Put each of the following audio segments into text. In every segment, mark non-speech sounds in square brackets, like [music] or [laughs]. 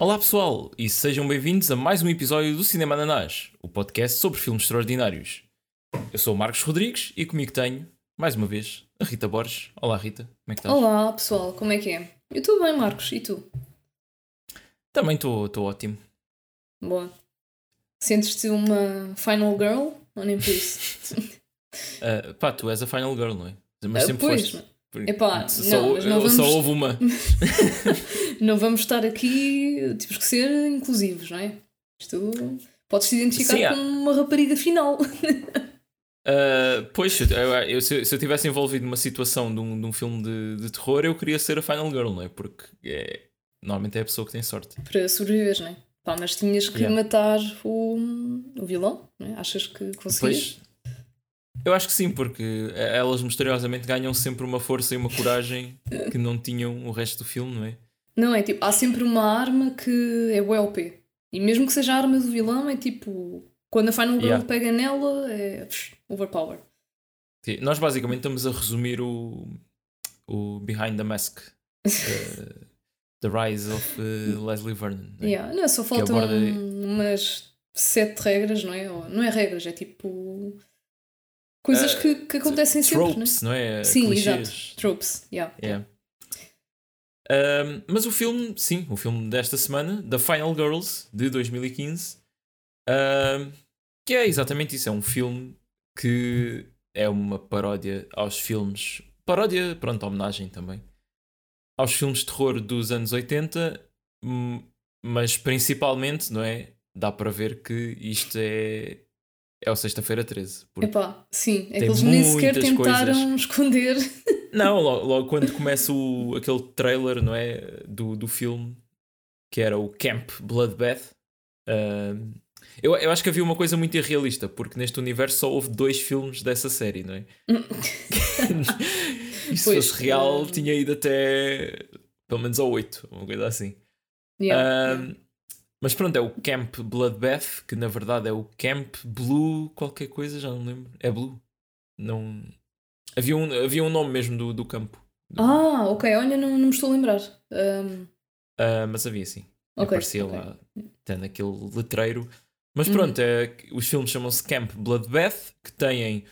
Olá pessoal e sejam bem-vindos a mais um episódio do Cinema Ananás, o podcast sobre filmes extraordinários. Eu sou o Marcos Rodrigues e comigo tenho, mais uma vez, a Rita Borges. Olá Rita, como é que estás? Olá pessoal, como é que é? Eu estou bem, Marcos, e tu? Também estou ótimo. Boa. Sentes-te uma final girl ou nem por isso? uh, [laughs] pá, tu és a final girl, não é? Mas uh, sempre pois, foste. Epá, só, não, mas não vamos... só houve uma. [laughs] não vamos estar aqui, temos que ser inclusivos, não é? Isto podes te identificar Sim, como uma rapariga final. Uh, [laughs] pois, eu, eu, se, eu tivesse envolvido numa situação de um, de um filme de, de, terror, eu queria ser a Final Girl, não é? Porque é, normalmente é a pessoa que tem sorte. Para sobreviver, não é? Pá, mas tinhas que yeah. matar o, o vilão, não é? Achas que conseguias? Pois, eu acho que sim, porque elas misteriosamente ganham sempre uma força e uma coragem [laughs] que não tinham o resto do filme, não é? Não, é tipo, há sempre uma arma que é o OP. E mesmo que seja a arma do vilão, é tipo, quando a Final Girl yeah. pega nela, é psh, overpower. Sim, nós basicamente estamos a resumir o, o Behind the Mask. the, [laughs] the Rise of uh, Leslie Vernon. Né? Yeah. Não, só faltam aborda... umas sete regras, não é? Não é regras, é tipo Coisas uh, que, que acontecem tropes, sempre, não é? Não é? Sim, Clichês. exato. Tropes, yeah. yeah. Um, mas o filme, sim, o filme desta semana, The Final Girls, de 2015, um, que é exatamente isso. É um filme que é uma paródia aos filmes. Paródia, pronto, homenagem também. Aos filmes de terror dos anos 80, mas principalmente, não é? Dá para ver que isto é é o Sexta-feira 13. Epá, sim, é que eles nem sequer tentaram coisas. [laughs] esconder. Não, logo, logo, quando começa o, aquele trailer, não é? Do, do filme, que era o Camp Bloodbath. Uh, eu, eu acho que havia uma coisa muito irrealista, porque neste universo só houve dois filmes dessa série, não é? [laughs] e se pois, fosse real, tinha ido até pelo menos ao 8, uma coisa assim. Yeah, uh, yeah. Mas pronto, é o Camp Bloodbath, que na verdade é o Camp Blue, qualquer coisa, já não lembro. É Blue. Não. Havia um, havia um nome mesmo do, do campo. Ah, ok, olha, não, não me estou a lembrar. Um... Uh, mas havia sim. Okay, Aparecia okay. lá, tendo aquele letreiro. Mas uhum. pronto, é, os filmes chamam-se Camp Bloodbath, que têm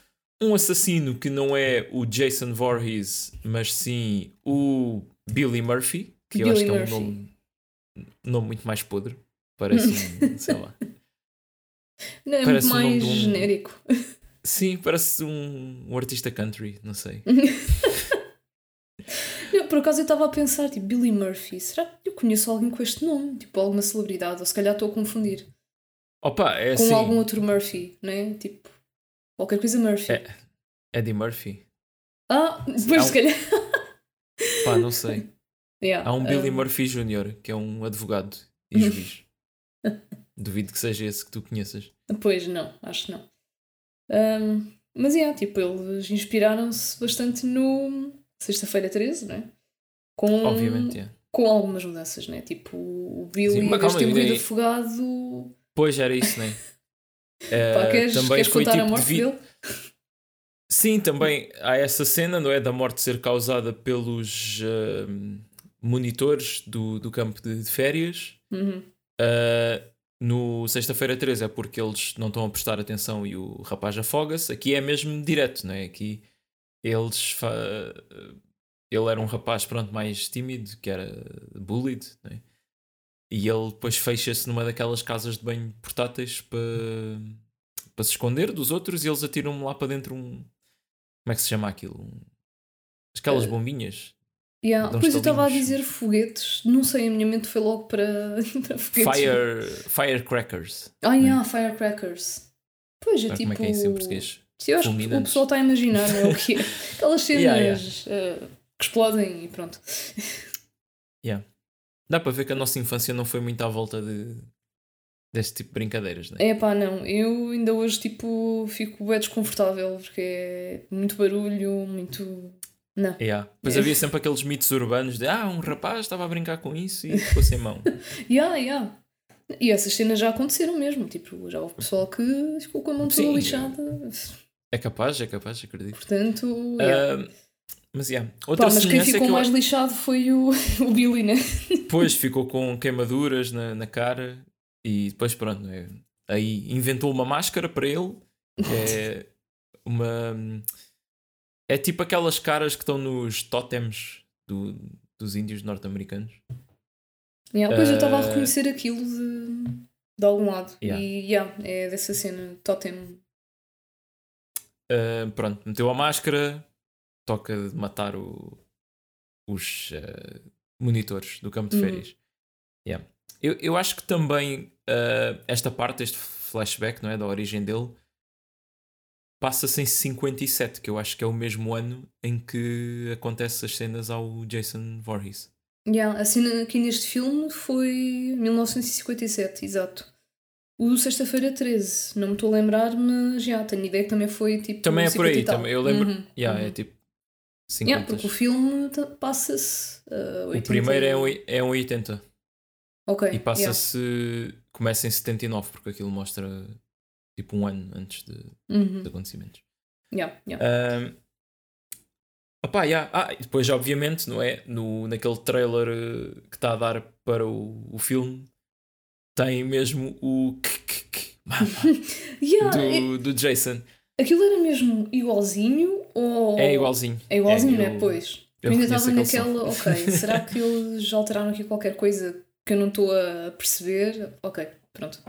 um assassino que não é o Jason Voorhees, mas sim o Billy Murphy, que Billy eu acho que é um nome, nome muito mais podre. Parece um, sei lá. [laughs] Não, é muito mais um... genérico. Sim, parece um, um artista country, não sei. [laughs] não, por acaso eu estava a pensar, tipo, Billy Murphy, será que eu conheço alguém com este nome? Tipo, alguma celebridade, ou se calhar estou a confundir. Opa, é com assim... algum outro Murphy, né? Tipo, qualquer coisa Murphy. É, Eddie Murphy. Ah, depois um... se calhar. [laughs] Pá, não sei. Yeah, Há um Billy um... Murphy Jr., que é um advogado e [laughs] juiz. Duvido que seja esse que tu conheças. Pois, não, acho que não. Um, mas é, yeah, tipo, eles inspiraram-se bastante no Sexta-feira 13, não é? Com, Obviamente, com algumas mudanças, né? Tipo, o Billy, Sim, vez de ter morrido afogado. Pois era isso, né? [laughs] Pá, queres, também queres foi tipo a morte de... dele? Sim, também há essa cena, não é? Da morte ser causada pelos uh, monitores do, do campo de, de férias. Uhum. Uh, no sexta-feira 13 é porque eles não estão a prestar atenção e o rapaz afoga-se. Aqui é mesmo direto, não é? Aqui eles. Fa... Ele era um rapaz, pronto, mais tímido, que era bullied, não é? E ele depois fecha-se numa daquelas casas de banho portáteis para, para se esconder dos outros e eles atiram-me lá para dentro um. Como é que se chama aquilo? Um... Aquelas uh, bombinhas. Yeah. Depois eu estava a dizer foguetes, não sei, a minha mente foi logo para, [laughs] para foguetes. Fire, firecrackers. Ah, yeah, firecrackers. Pois é, tipo. Como é que é isso em português? Sim, eu acho que o pessoal está a imaginar é o que é. [laughs] Aquelas cenas yeah, yeah. Uh, que explodem e pronto. Yeah. Dá para ver que a nossa infância não foi muito à volta de, deste tipo de brincadeiras, não é? É pá, não. Eu ainda hoje tipo fico bem desconfortável porque é muito barulho, muito não. Yeah. Mas é. havia sempre aqueles mitos urbanos de ah, um rapaz estava a brincar com isso e ficou sem mão. [laughs] yeah, yeah. E essas cenas já aconteceram mesmo. Tipo, já houve pessoal que ficou com a mão toda lixada. É capaz, é capaz, acredito. Portanto. Yeah. Uh, Mas, yeah. Outra Pá, mas quem ficou que mais eu... lixado foi o, [laughs] o Billy, né? Depois [laughs] ficou com queimaduras na, na cara e depois, pronto, é, aí inventou uma máscara para ele. É uma. É tipo aquelas caras que estão nos tótems do, dos índios norte-americanos. Yeah, depois uh... eu estava a ah, reconhecer aquilo de, de algum lado. Yeah. E yeah, é dessa cena, totem. Uh, pronto, meteu a máscara, toca de matar o, os uh, monitores do campo de uhum. férias. Uhum. Yeah. Eu, eu acho que também esta parte, este flashback, não é? Da origem dele, passa-se em 57, que eu acho que é o mesmo ano em que acontecem as cenas ao Jason Voorhees. Yeah, a cena aqui neste filme foi 1957, exato. O Sexta-feira 13, não me estou a lembrar, mas já tenho ideia que também foi tipo. Também é por aí, também, eu lembro. Uhum, yeah, uhum. É tipo 50. Yeah, porque o filme passa-se. Uh, o primeiro é um, é um 80. Ok. E passa-se. Yeah. Começa em 79, porque aquilo mostra tipo um ano antes de, uhum. de acontecimentos. Yeah, yeah. opa, yeah. Ah, e depois, obviamente, não é? No, naquele trailer uh, que está a dar para o, o filme, tem mesmo o [laughs] yeah, do, é... do Jason. Aquilo era mesmo igualzinho ou. É igualzinho. É igualzinho, é, né? Pois. Eu ainda estava naquela, ok, será [laughs] que eles alteraram aqui qualquer coisa que eu não estou a perceber? Ok, pronto.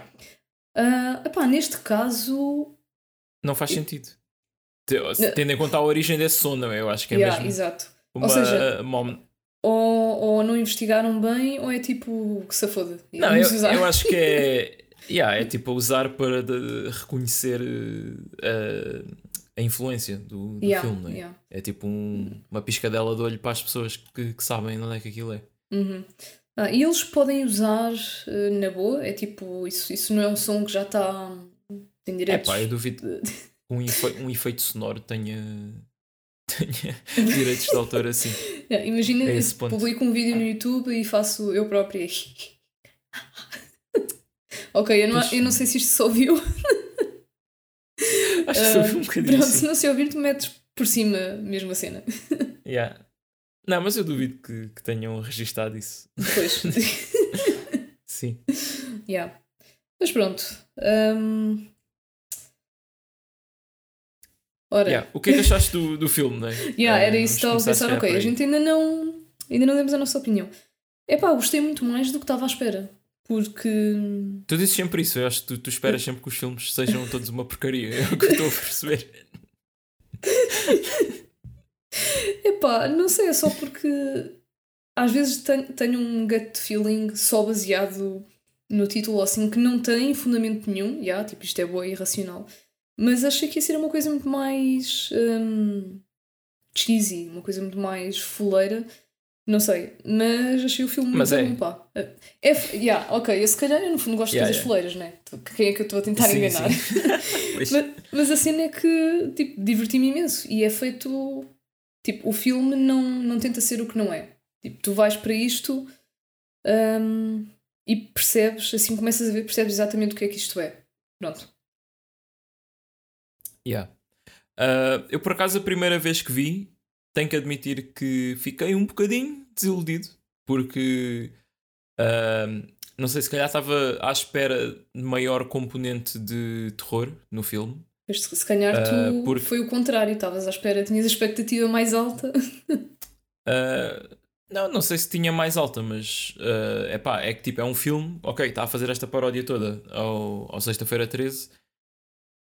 Uh, epá, neste caso. Não faz sentido. Tendo em conta a origem desse som, não é? Eu acho que é yeah, mesmo. Exato. Uma, ou seja, uma... ou, ou não investigaram bem, ou é tipo que se foda. Não, eu, eu acho que é. [laughs] Yeah, é tipo usar para de, reconhecer uh, a influência do, do yeah, filme, não é? Yeah. É tipo um, uma piscadela de olho para as pessoas que, que sabem onde é que aquilo é. Uhum. Ah, e eles podem usar uh, na boa, é tipo, isso, isso não é um som que já está. tem direitos. É pá, eu duvido [laughs] que um, efe, um efeito sonoro tenha. [laughs] tenha direitos de autor assim. [laughs] Imagina, é publico um vídeo no YouTube e faço eu própria. ok, eu não, eu não sei se isto se ouviu. Acho que se ouviu um bocadinho. Pronto, se não se ouvir, tu metes por cima mesmo a cena. Yeah. Não, mas eu duvido que, que tenham registado isso. Pois. [laughs] Sim. Yeah. Mas pronto. Um... Ora. Yeah. O que é que achaste do, do filme, não é? Yeah, era isso que estava a pensar. Ok, a gente ainda não, ainda não demos a nossa opinião. É pá, gostei muito mais do que estava à espera. Porque. Tu dizes sempre isso, eu acho que tu, tu esperas sempre que os filmes sejam todos uma porcaria. É o que eu estou a perceber. [laughs] Epá, não sei, é só porque às vezes tenho, tenho um gut feeling só baseado no título assim que não tem fundamento nenhum, já, yeah, tipo isto é boa e irracional. Mas achei que ia ser uma coisa muito mais um, cheesy, uma coisa muito mais fuleira. Não sei, mas achei o filme mas muito é. bom, pá. É, é, yeah, ok, eu se calhar eu no fundo gosto yeah, de coisas yeah. fuleiras, né? Quem é que eu estou a tentar sim, enganar? Sim. [laughs] [laughs] mas, mas a cena é que, tipo, diverti-me imenso e é feito Tipo, o filme não, não tenta ser o que não é. Tipo, tu vais para isto um, e percebes, assim começas a ver, percebes exatamente o que é que isto é. Pronto. Yeah. Uh, eu, por acaso, a primeira vez que vi, tenho que admitir que fiquei um bocadinho desiludido, porque uh, não sei, se calhar estava à espera de maior componente de terror no filme. Mas se, calhar tu uh, porque... foi o contrário, estavas à espera, tinhas a expectativa mais alta. uh, não, não sei se tinha mais alta, mas uh, epá, é que tipo, é um filme, ok, está a fazer esta paródia toda ao, ao Sexta-feira 13,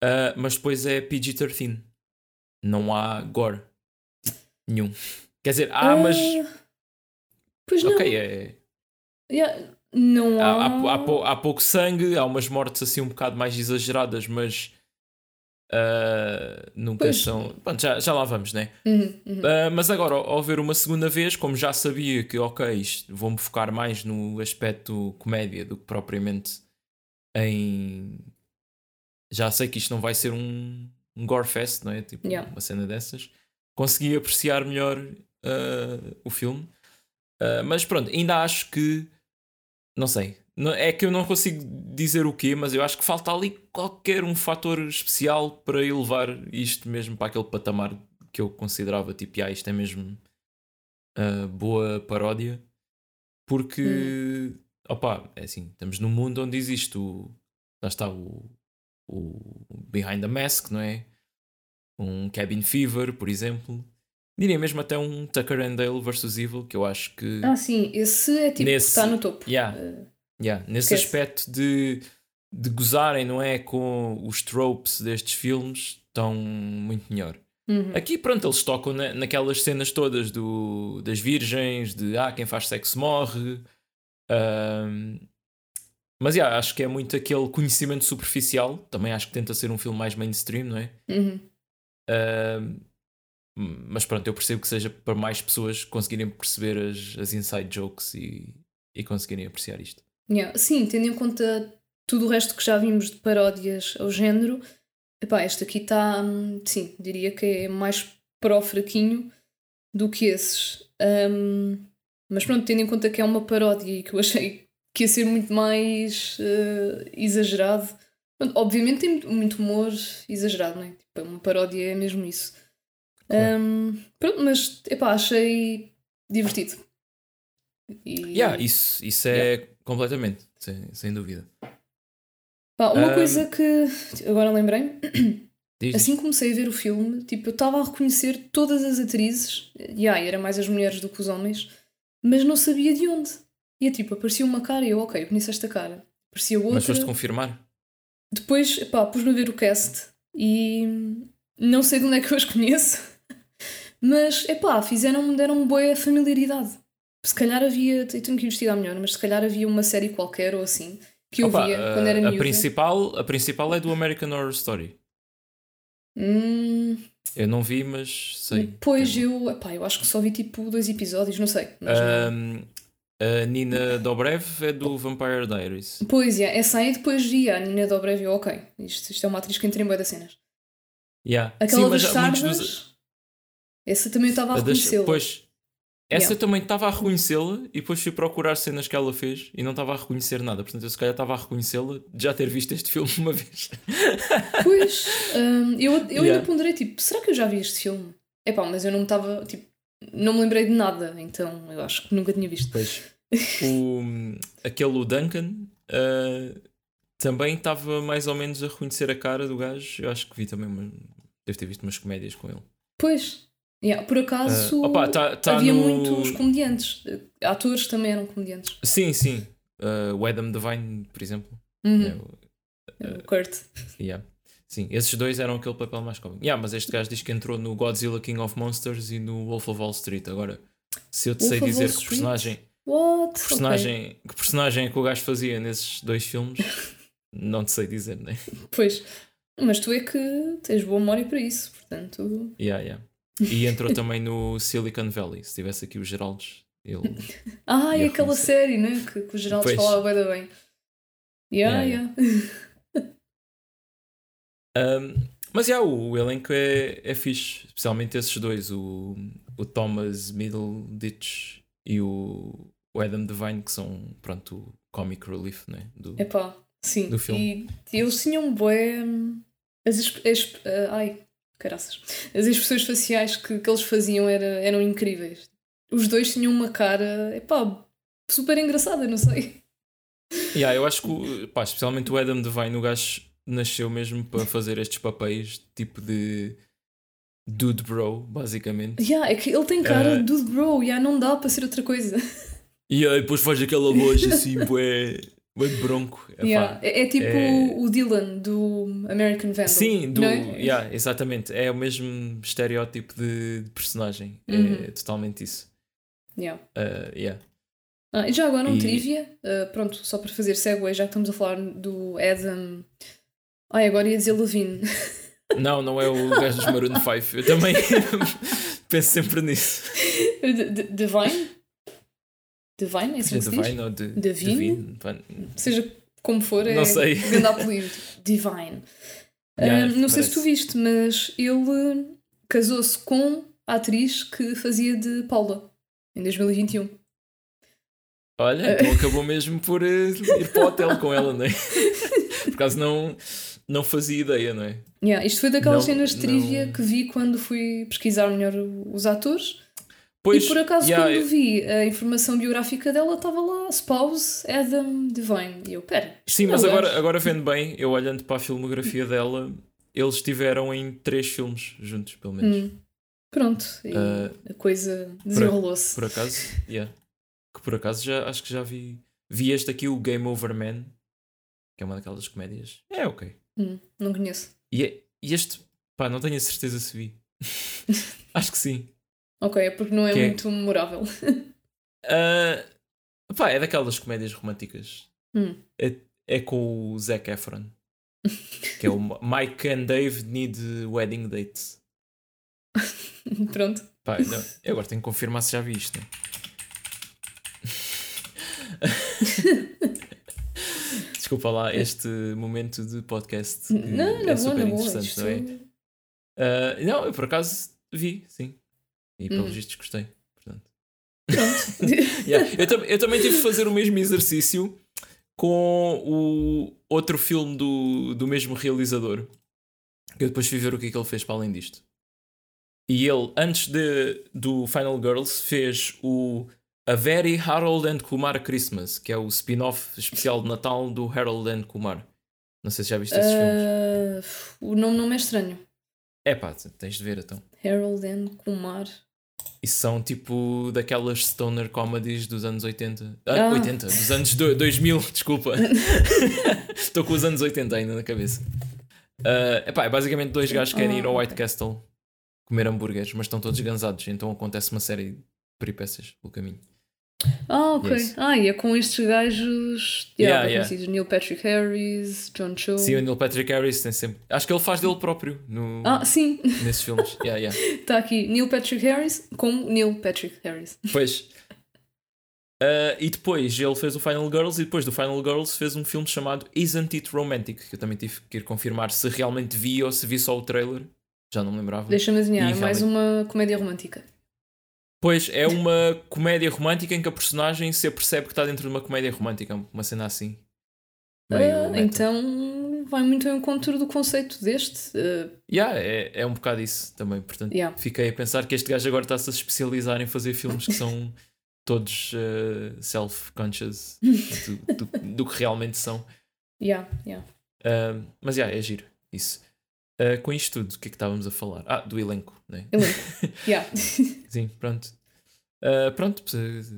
uh, mas depois é PG-13. Não há gore nenhum. Quer dizer, há, mas. Pois não. Ok, é. Yeah, não há... Há, há, há, há pouco sangue, há umas mortes assim um bocado mais exageradas, mas Uh, nunca pois. são. Pronto, já, já lá vamos, né? Uhum, uhum. Uh, mas agora, ao ver uma segunda vez, como já sabia que, ok, vou-me focar mais no aspecto comédia do que propriamente em. Já sei que isto não vai ser um, um gore fest, não é? Tipo, yeah. uma cena dessas. Consegui apreciar melhor uh, o filme. mas pronto, ainda acho que. Não sei, é que eu não consigo dizer o quê, mas eu acho que falta ali qualquer um fator especial para elevar isto mesmo para aquele patamar que eu considerava tipo, ah, isto é mesmo uh, boa paródia, porque, hum. opa, é assim, estamos num mundo onde existe o. Lá está o, o Behind the Mask, não é? Um Cabin Fever, por exemplo. Diria mesmo até um Tucker and Dale vs Evil, que eu acho que. Ah, sim, esse é tipo nesse, está no topo. Yeah, uh, yeah, nesse aspecto de, de gozarem, não é? Com os tropes destes filmes, estão muito melhor. Uhum. Aqui, pronto, eles tocam na, naquelas cenas todas do, das virgens, de ah, quem faz sexo morre. Um, mas yeah, acho que é muito aquele conhecimento superficial. Também acho que tenta ser um filme mais mainstream, não é? Uhum. Um, mas pronto, eu percebo que seja para mais pessoas conseguirem perceber as, as inside jokes e, e conseguirem apreciar isto. Yeah. Sim, tendo em conta tudo o resto que já vimos de paródias ao género, epá, esta aqui está, hum, sim, diria que é mais para o fraquinho do que esses. Um, mas pronto, tendo em conta que é uma paródia e que eu achei que ia ser muito mais uh, exagerado. Pronto, obviamente tem muito humor exagerado, não é? Tipo, uma paródia é mesmo isso. Claro. Um, pronto, mas epá, achei divertido. E... Yeah, isso, isso é yeah. Completamente, sem, sem dúvida. Pá, uma um... coisa que agora lembrei-me, assim comecei a ver o filme, tipo, eu estava a reconhecer todas as atrizes, e yeah, era mais as mulheres do que os homens, mas não sabia de onde. E é tipo, aparecia uma cara e eu, ok, eu conheço esta cara. Aparecia outra. Mas foste confirmar? Depois, pá, pus-me a ver o cast e não sei de onde é que eu as conheço. [laughs] Mas, é pá, fizeram-me, deram-me boa familiaridade. Se calhar havia, eu tenho que investigar melhor, mas se calhar havia uma série qualquer ou assim que eu Opa, via a, quando era a Principal, a principal é do American Horror Story. Hum... Eu não vi, mas sei. Pois eu, epá, eu acho que só vi tipo dois episódios, não sei. Um, a Nina Dobrev é do Vampire Diaries. Pois é, essa aí depois vi a Nina Dobrev e eu, ok, isto, isto é uma atriz que entra em boa das cenas. Yeah. Aquela Sim, das sardas, dos... Essa também estava a reconhecê-la. Pois, essa yeah. também estava a reconhecê-la e depois fui procurar cenas que ela fez e não estava a reconhecer nada. Portanto, eu se calhar estava a reconhecê-la de já ter visto este filme [laughs] uma vez. Pois, um, eu, eu yeah. ainda ponderei, tipo, será que eu já vi este filme? É pá, mas eu não me estava, tipo, não me lembrei de nada, então eu acho que nunca tinha visto. Pois, [laughs] o, aquele Duncan uh, também estava mais ou menos a reconhecer a cara do gajo. Eu acho que vi também, uma, devo ter visto umas comédias com ele. Pois, Yeah, por acaso uh, opa, tá, tá havia no... muitos comediantes, atores também eram comediantes. Sim, sim. Uh, o Adam Devine, por exemplo. Uhum. Yeah, uh, o Kurt. Yeah. Sim, esses dois eram aquele papel mais cómico. Yeah, mas este gajo diz que entrou no Godzilla King of Monsters e no Wolf of Wall Street. Agora, se eu te Wolf sei dizer que personagem. What? Que personagem, okay. que personagem é que o gajo fazia nesses dois filmes, [laughs] não te sei dizer, né? Pois, mas tu é que tens boa memória para isso, portanto. Yeah, yeah. E entrou também no Silicon Valley. Se tivesse aqui o Geraldes, ele. [laughs] ah, e aquela série, né? Que, que o Geraldes pois. falava bem, bem. Yeah, yeah. yeah. [laughs] um, mas yeah, o elenco é, é fixe, especialmente esses dois, o, o Thomas Middleditch e o, o Adam Devine, que são, pronto, o comic relief, né? Do, Epá, sim. Do filme. E, e eles tinham bué. As, as, uh, ai, caraças. As expressões faciais que, que eles faziam era, eram incríveis. Os dois tinham uma cara, epá, super engraçada, não sei. Yeah, eu acho que, pá, especialmente o Adam Devine, o gajo nasceu mesmo para fazer estes papéis tipo de dude bro, basicamente. Yeah, é que ele tem cara uh, de dude bro, yeah, não dá para ser outra coisa. E aí depois faz aquela voz assim, [laughs] bué, Bem bronco. É, yeah. é, é, tipo é... o Dylan do American Vandal. Sim, do, é? yeah, exatamente. É o mesmo estereótipo de, de personagem. É uhum. É totalmente isso. Yeah. Uh, yeah. Ah, e já agora um e... trivia, uh, pronto, só para fazer segue, já que estamos a falar do Adam. Ai, agora ia dizer Levine. [laughs] Não, não é o gajo dos Maroon 5. Eu também [laughs] penso sempre nisso. [laughs] Divine? Divine, é assim que Divine ou de, Divine? Seja como for, é não sei. grande apelido. [laughs] Divine. Yeah, não sei se tu viste, mas ele casou-se com a atriz que fazia de Paula em 2021. Olha, então [laughs] acabou mesmo por uh, ir para o hotel com ela, não é? [laughs] Por acaso não, não fazia ideia, não é? Yeah, isto foi daquelas não, cenas de trivia não... que vi quando fui pesquisar melhor os atores. Pois, e por acaso, yeah, quando vi a informação biográfica dela, estava lá Spouse Adam Devine. E eu, pera. Sim, mas agora, agora vendo bem, eu olhando para a filmografia dela, eles estiveram em três filmes juntos, pelo menos. Hum. Pronto, uh, a coisa desenrolou-se. Por, por, acaso, yeah. Que por acaso já acho que já vi. Vi este aqui, o Game Over Man, que é uma daquelas comédias. É ok. Hum, não conheço. E, é, e este, pá, não tenho a certeza se vi. [laughs] acho que sim. Ok, é porque não é que é muito é... memorável. uh, pá, é daquelas comédias românticas. Hum. É, é com o Zac Efron. que é o Mike and Dave Need Wedding Dates. [laughs] Pronto. Pá, não, eu agora tenho que confirmar se já vi isto. Né? [laughs] Desculpa lá este momento de podcast. Não, não, é super não, interessante, não, é? Uh, não, eu por acaso vi, sim. E pelos hum. vistos gostei. Portanto. [laughs] yeah. eu, eu também tive que fazer o mesmo exercício com o outro filme do, do mesmo realizador. Que eu depois fui ver o que é que ele fez para além disto. E ele, antes de, do Final Girls, fez o A Very Harold and Kumar Christmas, que é o spin-off especial de Natal do Harold and Kumar. Não sei se já viste esses uh, filmes. O nome não é estranho. É pá, tens de ver então. Harold and Kumar. E são tipo daquelas stoner comedies dos anos 80. Ah, ah. 80, dos anos do, [laughs] 2000, desculpa. [laughs] Estou com os anos 80 ainda na cabeça. Uh, epá, é basicamente dois gajos que querem ir ao ah, White Castle comer hambúrgueres, mas estão todos gansados, então acontece uma série de peripécias pelo caminho. Ah, ok. Yes. Ah, e é com estes gajos yeah, yeah, yeah. Neil Patrick Harris, John Cho. Sim, o Neil Patrick Harris tem sempre. Acho que ele faz dele próprio no... ah, sim. nesses filmes. Está [laughs] yeah, yeah. aqui Neil Patrick Harris com Neil Patrick Harris. Pois. Uh, e depois ele fez o Final Girls e depois do Final Girls fez um filme chamado Isn't It Romantic? Que eu também tive que ir confirmar se realmente vi ou se vi só o trailer. Já não me lembrava. Deixa-me adivinhar, mais uma comédia romântica. Pois, é uma comédia romântica em que a personagem se percebe que está dentro de uma comédia romântica, uma cena assim. Uh, então vai muito ao encontro do conceito deste. Uh... Yeah, é, é um bocado isso também. Portanto, yeah. fiquei a pensar que este gajo agora está-se a especializar em fazer filmes que são [laughs] todos uh, self-conscious do, do, do, que realmente são. Yeah, yeah. Uh, mas yeah, é giro, isso. Uh, com isto tudo, o que é que estávamos a falar? Ah, do elenco, né? Elenco, [laughs] yeah. Sim, pronto. Uh, pronto,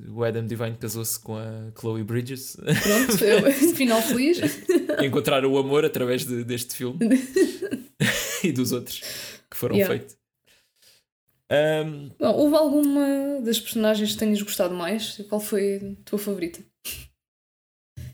o Adam Divine casou-se com a Chloe Bridges. Pronto, [laughs] eu, [laughs] final feliz. Encontrar o amor através de, deste filme e dos outros que foram yeah. feitos. Um... Bom, houve alguma das personagens que tenhas gostado mais? Qual foi a tua favorita?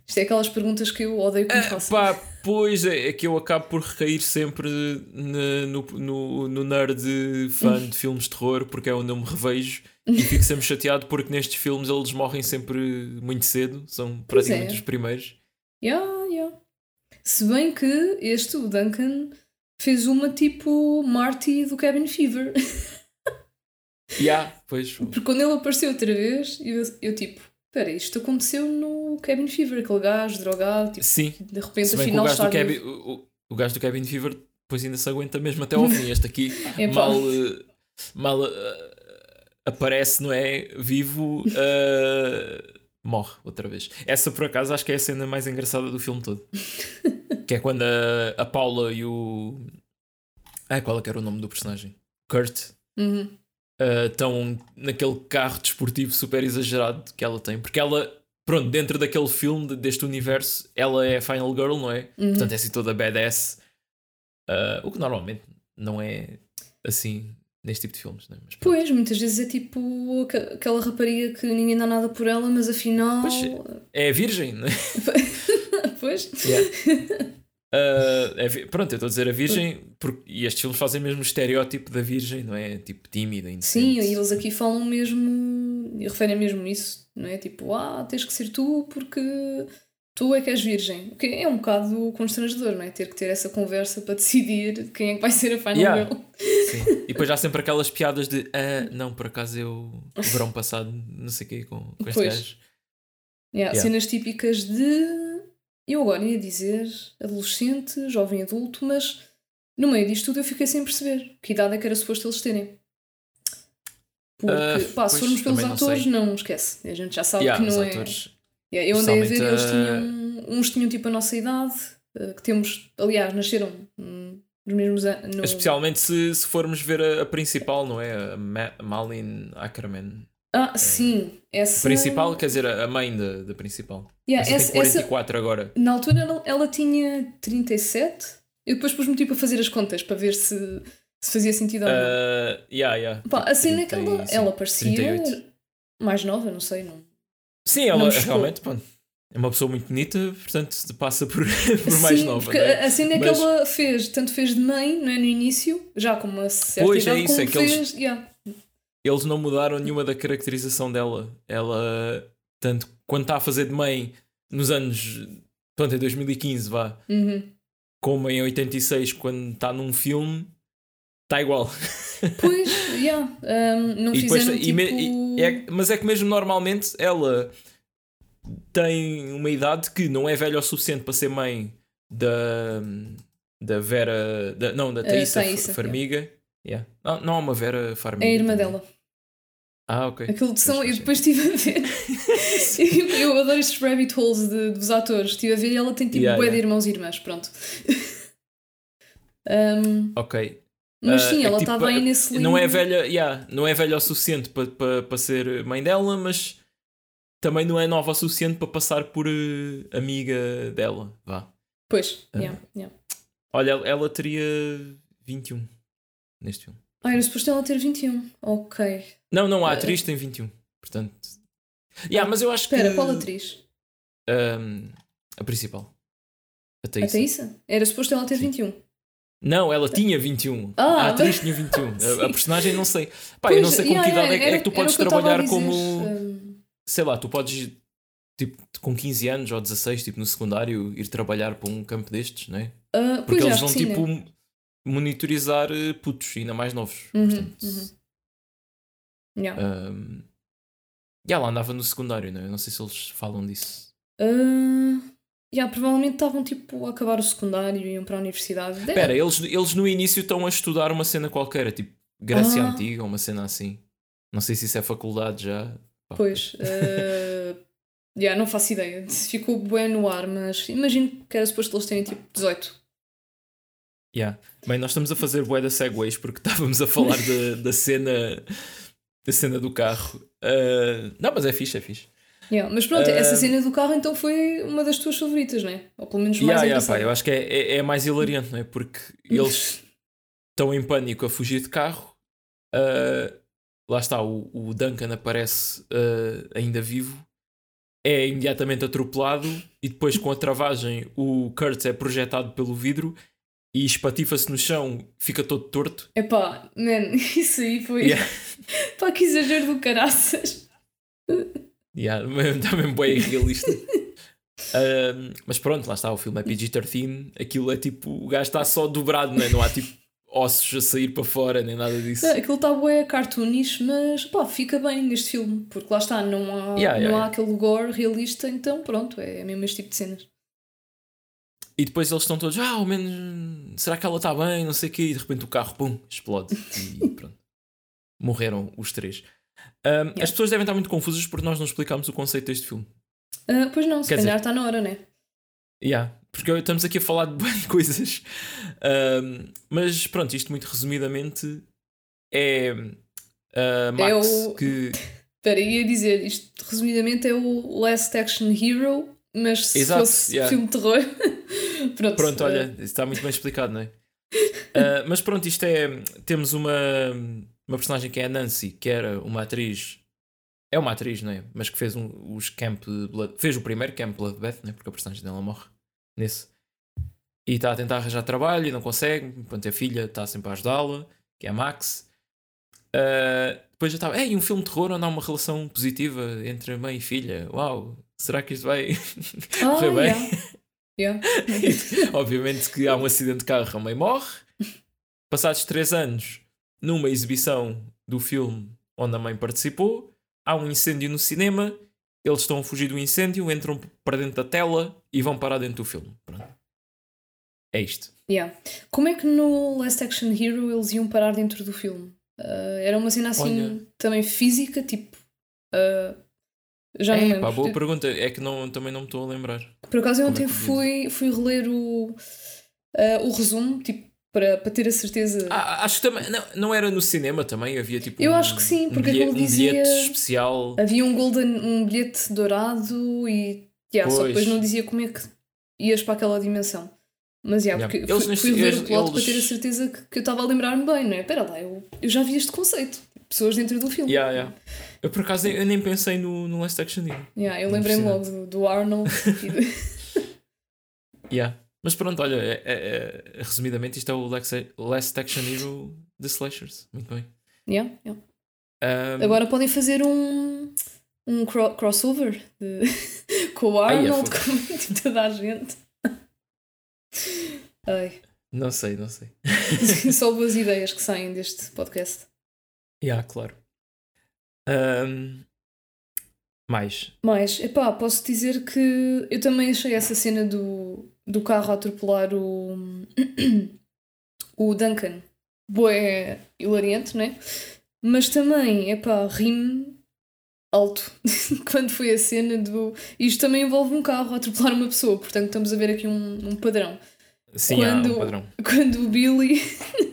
Isto é aquelas perguntas que eu odeio que me uh, Pá, pois é, é, que eu acabo por recair sempre no, no, no nerd fã de filmes de terror, porque é onde eu me revejo e fico sempre chateado porque nestes filmes eles morrem sempre muito cedo, são praticamente é. os primeiros. Yeah, yeah. Se bem que este, o Duncan, fez uma tipo Marty do Cabin Fever. yeah, pois. Porque quando ele apareceu outra vez, eu, eu tipo, Espera, isto aconteceu no Cabin Fever, aquele gajo drogado, tipo, Sim. de repente afinal está. O, Cabin, o, o gajo do Cabin Fever depois ainda se aguenta mesmo até ao fim. Este aqui [laughs] é mal, uh, mal uh, aparece, não é? Vivo, uh, morre outra vez. Essa por acaso acho que é a cena mais engraçada do filme todo. [laughs] que é quando a, a Paula e o. Ah, qual é que era o nome do personagem? Kurt. Uhum estão uh, naquele carro desportivo super exagerado que ela tem, porque ela, pronto, dentro daquele filme, deste universo, ela é a Final Girl, não é? Uhum. Portanto, é assim toda badass, uh, o que normalmente não é assim neste tipo de filmes, não é? Mas, pois, muitas vezes é tipo aquela rapariga que ninguém dá nada por ela, mas afinal. Pois, é virgem, não é? [laughs] pois. Yeah. [laughs] Uh, é, pronto, eu estou a dizer a Virgem, porque, e estes filmes fazem mesmo o estereótipo da Virgem, não é? Tipo tímida, Sim, e eles aqui falam mesmo, e referem mesmo isso, não é? Tipo, ah, tens que ser tu porque tu é que és virgem. O que é um bocado constrangedor, não é? Ter que ter essa conversa para decidir quem é que vai ser a final yeah. girl. Sim. E depois há sempre aquelas piadas de ah, não, por acaso eu verão passado, não sei o quê, com, com este gajo. Yeah, yeah. Cenas típicas de eu agora ia dizer adolescente, jovem adulto, mas no meio disto tudo eu fiquei sem perceber que idade é que era suposto eles terem. Porque, uh, pá, se formos pelos não atores, sei. não, esquece. A gente já sabe yeah, que não é. Atores, yeah, eu andei a ver, eles tinham. Uns tinham tipo a nossa idade, uh, que temos, aliás, nasceram hum, nos mesmos anos. Especialmente se, se formos ver a, a principal, não é? A Ma Malin Ackerman. Ah, é, sim. Essa... Principal, quer dizer, a mãe da, da principal. Yeah, essa, essa tem 44 essa... agora. Na altura ela, ela tinha 37. Eu depois pus-me tipo a fazer as contas para ver se se fazia sentido ou não. Uh, yeah, yeah. Pá, a cena é que ela, parecia 38. mais nova, não sei. Não, sim, ela realmente pronto, é uma pessoa muito bonita, portanto passa por, [laughs] por mais sim, nova. Porque é? a cena é Mas... que ela fez, tanto fez de mãe não é, no início, já com uma certa pois, idade, é isso, como é que fez. Eles, yeah. Eles não mudaram nenhuma da caracterização dela. Ela, tanto quando está a fazer de mãe nos anos. Pronto, em 2015, vá. Uhum. Como em 86, quando está num filme está igual. Pois, yeah. um, não e fizeram depois, tipo... e, é, Mas é que mesmo normalmente ela tem uma idade que não é velha o suficiente para ser mãe da, da Vera. Da, não, da Thaisa, uh, Thaisa Farmiga. Yeah. Yeah. Não, não há uma Vera Farmiga. É a irmã também. dela. Ah, ok. Aquilo de são, eu depois estive a ver. [laughs] eu, eu, adoro estes rabbit holes de, dos atores. Estive a ver e ela tem tipo yeah, bué yeah. de irmãos e irmãs. Pronto. [laughs] um, ok. Mas sim, uh, ela estava tipo, aí nesse Não é velha, yeah, não é velha o suficiente para pa, pa ser mãe dela, mas também não é nova o suficiente para passar por uh, amiga dela. Vá. Pois, uh, yeah, yeah. Olha, ela teria 21 neste filme. Ah, era suposto ela ter 21. Ok. Não, não, a atriz tem 21. Portanto. Yeah, mas eu acho Espera, que. qual atriz? Um, a principal. A Thaisa. A Thaisa? Era suposto ela ter Sim. 21. Não, ela tinha 21. Ah, a atriz tinha 21. [laughs] a, a personagem não sei. Pá, pois, eu não sei com yeah, que idade yeah, é, era, é que tu podes que trabalhar como. Sei lá, tu podes, tipo, com 15 anos ou 16, tipo, no secundário, ir trabalhar para um campo destes, não é? Uh, Porque eles vão, tipo, né? Monitorizar eh, putos, ainda mais novos. Uhum, portanto, uhum. Yeah. Um, ela andava no secundário, não é? Não sei se eles falam disso. Uh, Yeah, provavelmente estavam tipo a acabar o secundário e iam para a universidade. Espera, eles, eles no início estão a estudar uma cena qualquer, tipo Grécia ah. Antiga, uma cena assim. Não sei se isso é faculdade já. Pois, uh, [laughs] yeah, não faço ideia. Ficou bem no ar, mas imagino que era suposto eles terem tipo 18. Yeah. Bem, nós estamos a fazer bué da segways porque [laughs] estávamos a falar da, da cena da cena do carro. Uh, não, mas é fixe, é fixe. Yeah, mas pronto, uh, essa cena do carro então foi uma das tuas favoritas, não é? Ou pelo menos mais yeah, yeah, pá, Eu acho que é, é, é, mais hilariante, não é? Porque eles [laughs] estão em pânico a fugir de carro. Uh, lá está, o, o Duncan aparece ainda vivo. É imediatamente atropelado e depois com a travagem o Kurt é projetado pelo vidro e espatifa-se no chão, fica todo torto. Epá, man, [laughs] isso aí foi. Yeah. [laughs] Pá, que exagero do caraças. Yeah, está [laughs] mesmo bem realista. mas pronto, lá está, o filme é PG-13, aquilo é tipo, o gajo está só dobrado, não, é? não há tipo ossos a sair para fora, nem nada disso. Não, aquilo está bué cartoonish, mas pá, fica bem neste filme, porque lá está, não há, yeah, não yeah, há aquele gore realista, então pronto, é mesmo este tipo de cenas. E depois eles estão todos, ah, ao menos, será que ela está bem, não sei o quê, e de repente o carro, pum, explode. E [laughs] pronto. Morreram os três. Um, yeah. As pessoas devem estar muito confusas porque nós não explicámos o conceito deste filme. Uh, pois não, se Quer calhar dizer, está na hora, né? Yeah, porque estamos aqui a falar de [laughs] boas coisas. Um, mas pronto, isto muito resumidamente é uh, Max é o... que. [laughs] Espera, ia dizer, isto resumidamente é o Last Action Hero, mas se Exato, fosse yeah. filme de terror. Pronto, pronto, olha, está muito bem explicado, não é? Uh, [laughs] mas pronto, isto é. Temos uma uma personagem que é a Nancy, que era uma atriz. É uma atriz, não é? Mas que fez um, os Camp Blood. Fez o primeiro Camp Bloodbath, né? Porque a personagem dela morre nesse. E está a tentar arranjar trabalho e não consegue. Enquanto a filha está sempre a ajudá-la, que é a Max. Uh, depois já estava. Ei, um filme de terror onde há uma relação positiva entre mãe e filha. Uau! Será que isto vai oh, [laughs] correr bem? Yeah. [laughs] Yeah. [laughs] Obviamente que há um acidente de carro, a mãe morre. Passados 3 anos, numa exibição do filme onde a mãe participou, há um incêndio no cinema eles estão a fugir do incêndio, entram para dentro da tela e vão parar dentro do filme. Pronto. É isto. Yeah. Como é que no Last Action Hero eles iam parar dentro do filme? Uh, era uma cena assim Olha... também física, tipo. Uh, já é, Pá, boa pergunta, é que não, também não me estou a lembrar. Por acaso eu ontem é fui, fui reler o, uh, o resumo, tipo, para, para ter a certeza. Ah, acho que também. Não, não era no cinema também? Havia tipo. Eu um, acho que sim, porque um bilhete, um dizia. especial. Havia um golden, um bilhete dourado e. Yeah, só depois não dizia como é que ias para aquela dimensão. Mas yeah, porque eles, fui, fui ver o plot eles... para ter a certeza que, que eu estava a lembrar-me bem, não é? Espera lá, eu, eu já vi este conceito. Pessoas dentro do filme. Yeah, yeah. Eu por acaso eu nem pensei no, no Last Action Hero. Yeah, eu lembrei-me logo do, do Arnold. [laughs] [laughs] yeah. Mas pronto, olha, é, é, é, resumidamente isto é o Last Action Hero de Slashers. Muito bem. Yeah, yeah. Um... Agora podem fazer um, um cro crossover de... [laughs] com o Arnold, Ai, é com toda a gente. Ai. Não sei, não sei. Só boas ideias que saem deste podcast. Yeah, claro. Um, mais. Mais. Epá, posso dizer que eu também achei essa cena do, do carro a atropelar o, [clears throat] o Duncan boa é hilariante, né? Mas também, epá, ri-me alto [laughs] quando foi a cena do. Isto também envolve um carro a atropelar uma pessoa, portanto estamos a ver aqui um, um padrão. Sim, quando, há um padrão. [laughs] Quando o Billy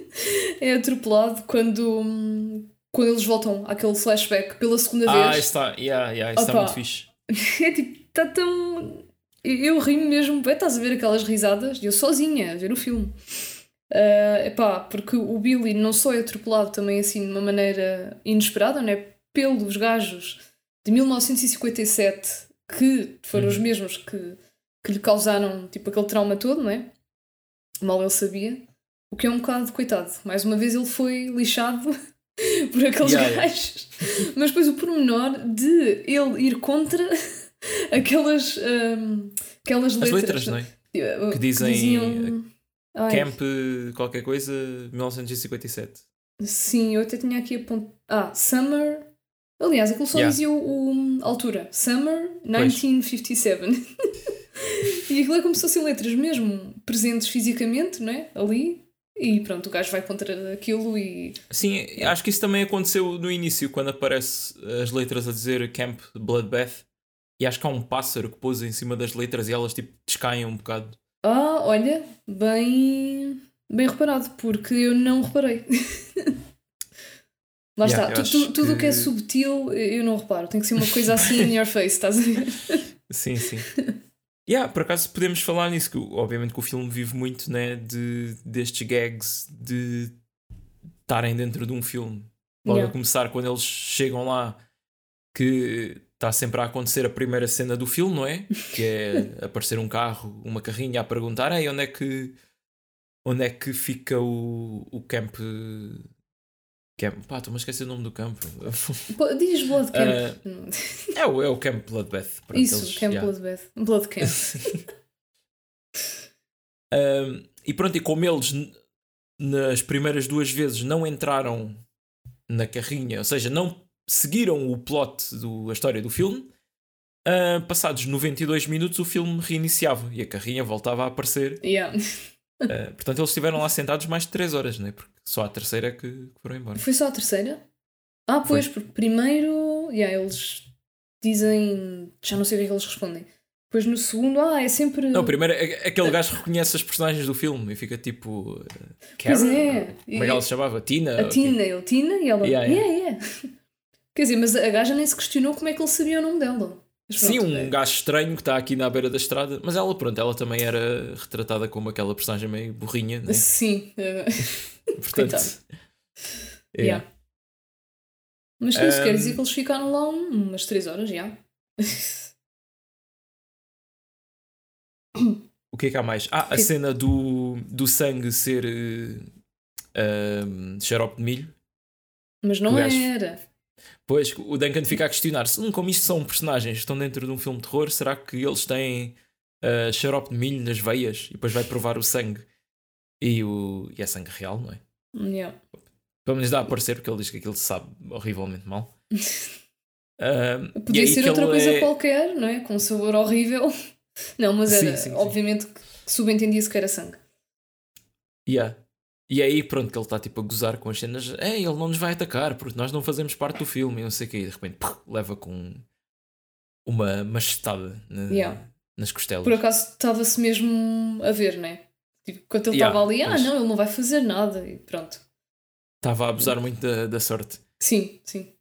[laughs] é atropelado, quando quando eles voltam àquele flashback pela segunda ah, vez. Ah, está, yeah, yeah, está muito fixe. [laughs] É tipo, está tão. Eu ri mesmo, é, estás a ver aquelas risadas, eu sozinha a ver o filme. Uh, epá, porque o Billy não só é atropelado também assim de uma maneira inesperada, né? pelos gajos de 1957 que foram uhum. os mesmos que, que lhe causaram tipo aquele trauma todo, não é? Mal ele sabia. O que é um bocado coitado. Mais uma vez ele foi lixado [laughs] [laughs] por aqueles yeah, gajos. Yeah. Mas depois o pormenor de ele ir contra [laughs] aquelas, um, aquelas letras. As letras, não é? Uh, que dizem que diziam... Camp qualquer coisa 1957. Sim, eu até tinha aqui a ponto. Ah, Summer. Aliás, aquilo só yeah. dizia o, o, altura. Summer 1957. [laughs] e aquilo é como se fossem letras mesmo presentes fisicamente, não é? Ali. E pronto, o gajo vai contra aquilo e. Sim, acho que isso também aconteceu no início, quando aparece as letras a dizer Camp Bloodbath. E acho que há um pássaro que pousa em cima das letras e elas tipo descaem um bocado. Ah, olha, bem. bem reparado, porque eu não reparei. [laughs] Lá yeah, está, tu, tu, tudo o que... que é subtil eu não reparo, tem que ser uma coisa assim in your face, estás a ver? [laughs] Sim, sim. [laughs] Yeah, por acaso podemos falar nisso, que obviamente que o filme vive muito né, de, destes gags de estarem dentro de um filme. Logo yeah. a começar quando eles chegam lá, que está sempre a acontecer a primeira cena do filme, não é? Que é [laughs] aparecer um carro, uma carrinha a perguntar Ei, onde é que onde é que fica o, o camp Camp. Pá, estou-me a esquecer o nome do campo. [laughs] Diz Blood Camp. Uh, é, o, é o Camp Bloodbath. Isso, eles, Camp yeah. Bloodbath. Blood Camp. [laughs] e pronto, e como eles nas primeiras duas vezes não entraram na carrinha, ou seja, não seguiram o plot da história do filme, uh, passados 92 minutos o filme reiniciava e a carrinha voltava a aparecer. Yeah. [laughs] Uh, portanto, eles estiveram lá sentados mais de 3 horas, né? porque só a terceira que, que foram embora. Foi só a terceira? Ah, pois, Foi. porque primeiro yeah, eles dizem. Já não sei o que é que eles respondem. Depois no segundo, ah, é sempre. Não, primeiro aquele gajo reconhece as personagens do filme e fica tipo. Karen? Pois é. Como é que ela se chamava? Tina? A Tina, ele Tina e ela. Yeah, yeah. yeah, yeah. [laughs] Quer dizer, mas a gaja nem se questionou como é que ele sabia o nome dela. Sim, um é. gajo estranho que está aqui na beira da estrada, mas ela, pronto, ela também era retratada como aquela personagem meio burrinha, né? Sim. [laughs] Portanto. É. Yeah. Mas um... isso quer dizer que eles ficaram lá umas 3 horas, já. o que é que há mais? Ah, a que... cena do, do sangue ser uh, xarope de milho. Mas não era. Pois, o Duncan fica a questionar-se: hum, como isto são personagens, estão dentro de um filme de terror, será que eles têm uh, xarope de milho nas veias? E depois vai provar o sangue. E, o... e é sangue real, não é? Yeah. Pelo menos dá a parecer, porque ele diz que aquilo sabe horrivelmente mal. [laughs] Uh, Podia ser outra coisa é... qualquer, não é? Com um sabor horrível. [laughs] Não, mas era, sim, sim, obviamente, sim. que subentendia-se que era sangue. Yeah. E aí, pronto, que ele está tipo a gozar com as cenas. É, ele não nos vai atacar porque nós não fazemos parte do filme e não sei o quê. E de repente, puf, leva com uma machetada na, yeah. nas costelas. Por acaso estava-se mesmo a ver, né? Tipo, quando ele estava yeah, ali, ah, mas... não, ele não vai fazer nada e pronto. Estava a abusar muito da, da sorte. Sim, sim.